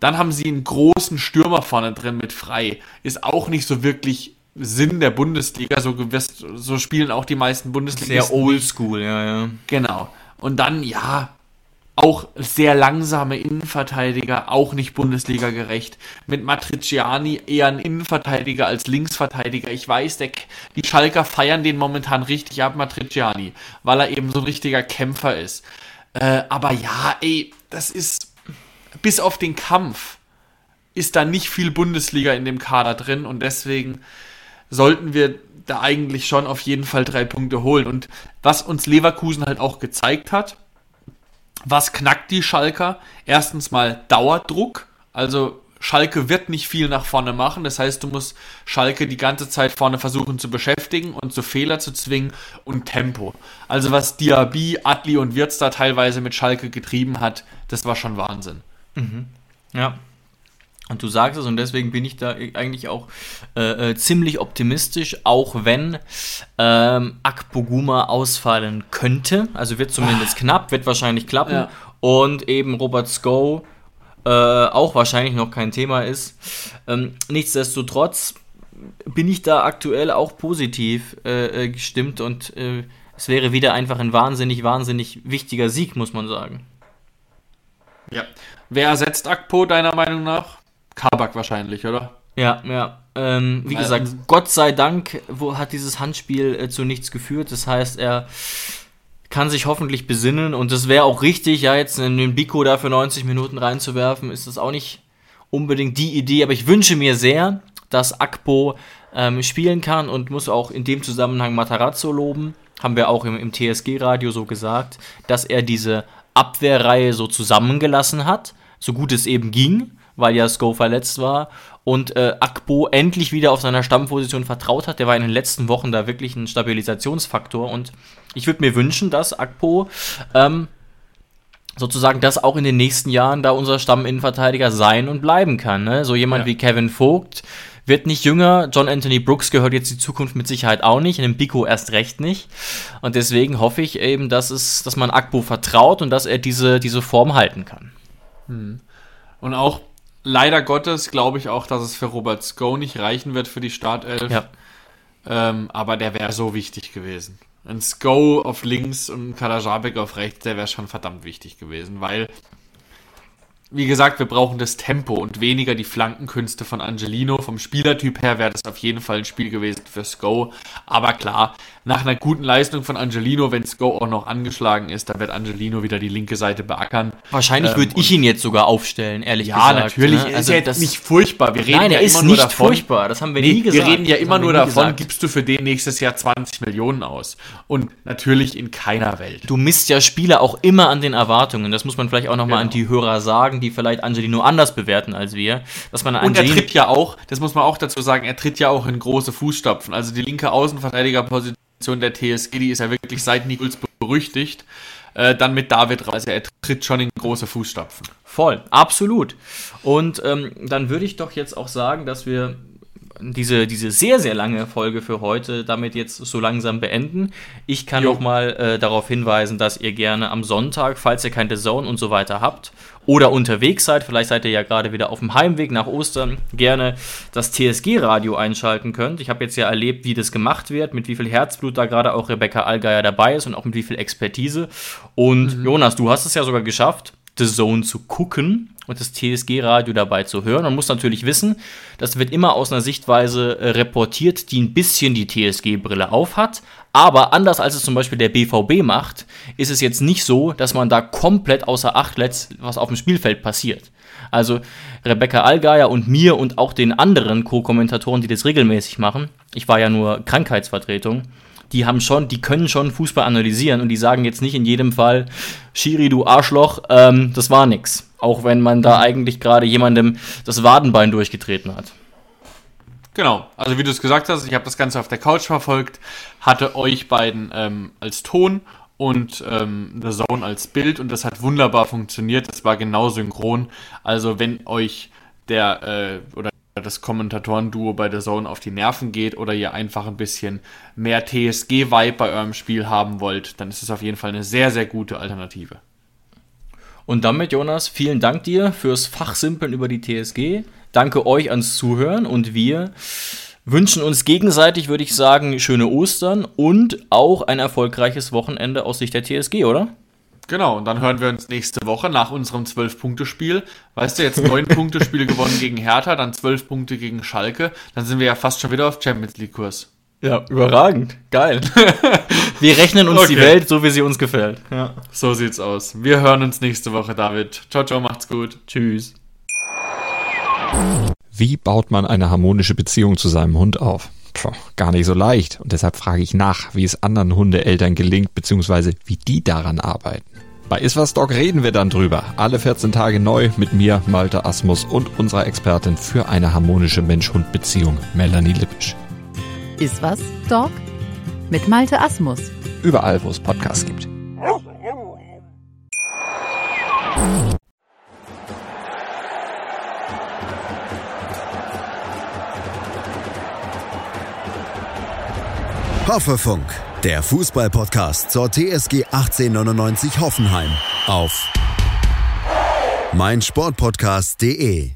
Dann haben sie einen großen Stürmer vorne drin mit Frei. Ist auch nicht so wirklich Sinn der Bundesliga. So, so spielen auch die meisten Bundesliga. Sehr oldschool, ja, ja. Genau. Und dann, ja, auch sehr langsame Innenverteidiger, auch nicht Bundesliga gerecht. Mit Matriciani eher ein Innenverteidiger als Linksverteidiger. Ich weiß, der, die Schalker feiern den momentan richtig ab, Matriciani, weil er eben so ein richtiger Kämpfer ist. Äh, aber ja, ey, das ist bis auf den Kampf ist da nicht viel Bundesliga in dem Kader drin und deswegen sollten wir da eigentlich schon auf jeden Fall drei Punkte holen. Und was uns Leverkusen halt auch gezeigt hat, was knackt die Schalker? Erstens mal Dauerdruck. Also Schalke wird nicht viel nach vorne machen. Das heißt, du musst Schalke die ganze Zeit vorne versuchen zu beschäftigen und zu Fehler zu zwingen und Tempo. Also was Diaby, Adli und Wirtz da teilweise mit Schalke getrieben hat, das war schon Wahnsinn. Mhm. Ja, und du sagst es, und deswegen bin ich da eigentlich auch äh, äh, ziemlich optimistisch, auch wenn ähm, Akpoguma ausfallen könnte. Also wird zumindest Ach. knapp, wird wahrscheinlich klappen. Ja. Und eben Robert Sko äh, auch wahrscheinlich noch kein Thema ist. Ähm, nichtsdestotrotz bin ich da aktuell auch positiv äh, äh gestimmt und äh, es wäre wieder einfach ein wahnsinnig, wahnsinnig wichtiger Sieg, muss man sagen. Ja. Wer ersetzt Akpo deiner Meinung nach? Kabak wahrscheinlich, oder? Ja, ja. Ähm, wie gesagt, Gott sei Dank wo, hat dieses Handspiel äh, zu nichts geführt. Das heißt, er kann sich hoffentlich besinnen und es wäre auch richtig, ja, jetzt den Biko da für 90 Minuten reinzuwerfen, ist das auch nicht unbedingt die Idee, aber ich wünsche mir sehr, dass Akpo ähm, spielen kann und muss auch in dem Zusammenhang Matarazzo loben. Haben wir auch im, im TSG-Radio so gesagt, dass er diese Abwehrreihe so zusammengelassen hat, so gut es eben ging weil ja Sko verletzt war und äh, Akbo endlich wieder auf seiner Stammposition vertraut hat. Der war in den letzten Wochen da wirklich ein Stabilisationsfaktor und ich würde mir wünschen, dass Akpo ähm, sozusagen das auch in den nächsten Jahren da unser Stamminnenverteidiger sein und bleiben kann. Ne? So jemand Ja. wie Kevin Vogt wird nicht jünger. John Anthony Brooks gehört jetzt die Zukunft mit Sicherheit auch nicht, in dem Biko erst recht nicht. Und deswegen hoffe ich eben, dass es, dass man Akbo vertraut und dass er diese, diese Form halten kann. Und auch leider Gottes glaube ich auch, dass es für Robert Sko nicht reichen wird für die Startelf. Ja. Ähm, aber der wäre so wichtig gewesen. Ein Sko auf links und ein Kalajabek auf rechts, der wäre schon verdammt wichtig gewesen, weil, wie gesagt, wir brauchen das Tempo und weniger die Flankenkünste von Angelino. Vom Spielertyp her wäre das auf jeden Fall ein Spiel gewesen für Sko. Aber klar, nach einer guten Leistung von Angelino, wenn Sko auch noch angeschlagen ist, dann wird Angelino wieder die linke Seite beackern. Wahrscheinlich Ähm, würde ich ihn jetzt sogar aufstellen, ehrlich Ja, gesagt. natürlich. ne? Ist Also ja jetzt das- nicht furchtbar. Wir reden Nein, ja er ist nicht davon, furchtbar. Das haben wir Nee, nie gesagt. Wir reden ja Das immer nur davon, gesagt. gibst du für den nächstes Jahr 20 Millionen aus. Und natürlich in keiner Welt. Du misst ja Spieler auch immer an den Erwartungen. Das muss man vielleicht auch nochmal Genau. an die Hörer sagen, die vielleicht Angelino anders bewerten als wir. Dass man Und er tritt ja auch, das muss man auch dazu sagen, er tritt ja auch in große Fußstapfen. Also die linke Außenverteidigerposition der TSG, die ist ja wirklich seit Nikols berüchtigt. Äh, dann mit David raus. Also er tritt schon in große Fußstapfen. Voll, absolut. Und ähm, dann würde ich doch jetzt auch sagen, dass wir diese, diese sehr, sehr lange Folge für heute damit jetzt so langsam beenden. Ich kann Jo. noch mal äh, darauf hinweisen, dass ihr gerne am Sonntag, falls ihr keine Zone und so weiter habt oder unterwegs seid, vielleicht seid ihr ja gerade wieder auf dem Heimweg nach Ostern, gerne das TSG-Radio einschalten könnt. Ich habe jetzt ja erlebt, wie das gemacht wird, mit wie viel Herzblut da gerade auch Rebecca Allgeier dabei ist und auch mit wie viel Expertise. Und Jonas, du hast es ja sogar geschafft, The Zone zu gucken und das TSG-Radio dabei zu hören. Man muss natürlich wissen, das wird immer aus einer Sichtweise äh, reportiert, die ein bisschen die TSG-Brille aufhat. Aber anders als es zum Beispiel der BVB macht, ist es jetzt nicht so, dass man da komplett außer Acht lässt, was auf dem Spielfeld passiert. Also Rebecca Allgeier und mir und auch den anderen Co-Kommentatoren, die das regelmäßig machen, ich war ja nur Krankheitsvertretung, die haben schon, die können schon Fußball analysieren und die sagen jetzt nicht in jedem Fall, Schiri, du Arschloch, ähm, das war nix. Auch wenn man da eigentlich gerade jemandem das Wadenbein durchgetreten hat. Genau, also wie du es gesagt hast, ich habe das Ganze auf der Couch verfolgt, hatte euch beiden ähm, als Ton und ähm, The Zone als Bild und das hat wunderbar funktioniert. Das war genau synchron. Also wenn euch der äh, oder das Kommentatoren-Duo bei The Zone auf die Nerven geht oder ihr einfach ein bisschen mehr TSG-Vibe bei eurem Spiel haben wollt, dann ist es auf jeden Fall eine sehr, sehr gute Alternative. Und damit, Jonas, vielen Dank dir fürs Fachsimpeln über die TSG. Danke euch ans Zuhören und wir wünschen uns gegenseitig, würde ich sagen, schöne Ostern und auch ein erfolgreiches Wochenende aus Sicht der TSG, oder? Genau, und dann hören wir uns nächste Woche nach unserem 12-Punkte-Spiel. Weißt du, jetzt 9-Punkte-Spiel gewonnen gegen Hertha, dann 12 Punkte gegen Schalke. Dann sind wir ja fast schon wieder auf Champions League-Kurs. Ja, überragend. Geil. wir rechnen uns die Okay. Welt so, wie sie uns gefällt. Ja. So sieht's aus. Wir hören uns nächste Woche, David. Ciao, ciao, macht's gut. Tschüss. Wie baut man eine harmonische Beziehung zu seinem Hund auf? Puh, gar nicht so leicht. Und deshalb frage ich nach, wie es anderen Hundeeltern gelingt, beziehungsweise wie die daran arbeiten. Bei Iswas Dog reden wir dann drüber. Alle 14 Tage neu mit mir, Malte Asmus und unserer Expertin für eine harmonische Mensch-Hund-Beziehung, Melanie Lippisch. Ist was, Dog? Mit Malte Asmus. Überall, wo es Podcasts gibt. Hoffefunk, der Fußballpodcast zur TSG 1899 Hoffenheim auf meinsportpodcast.de.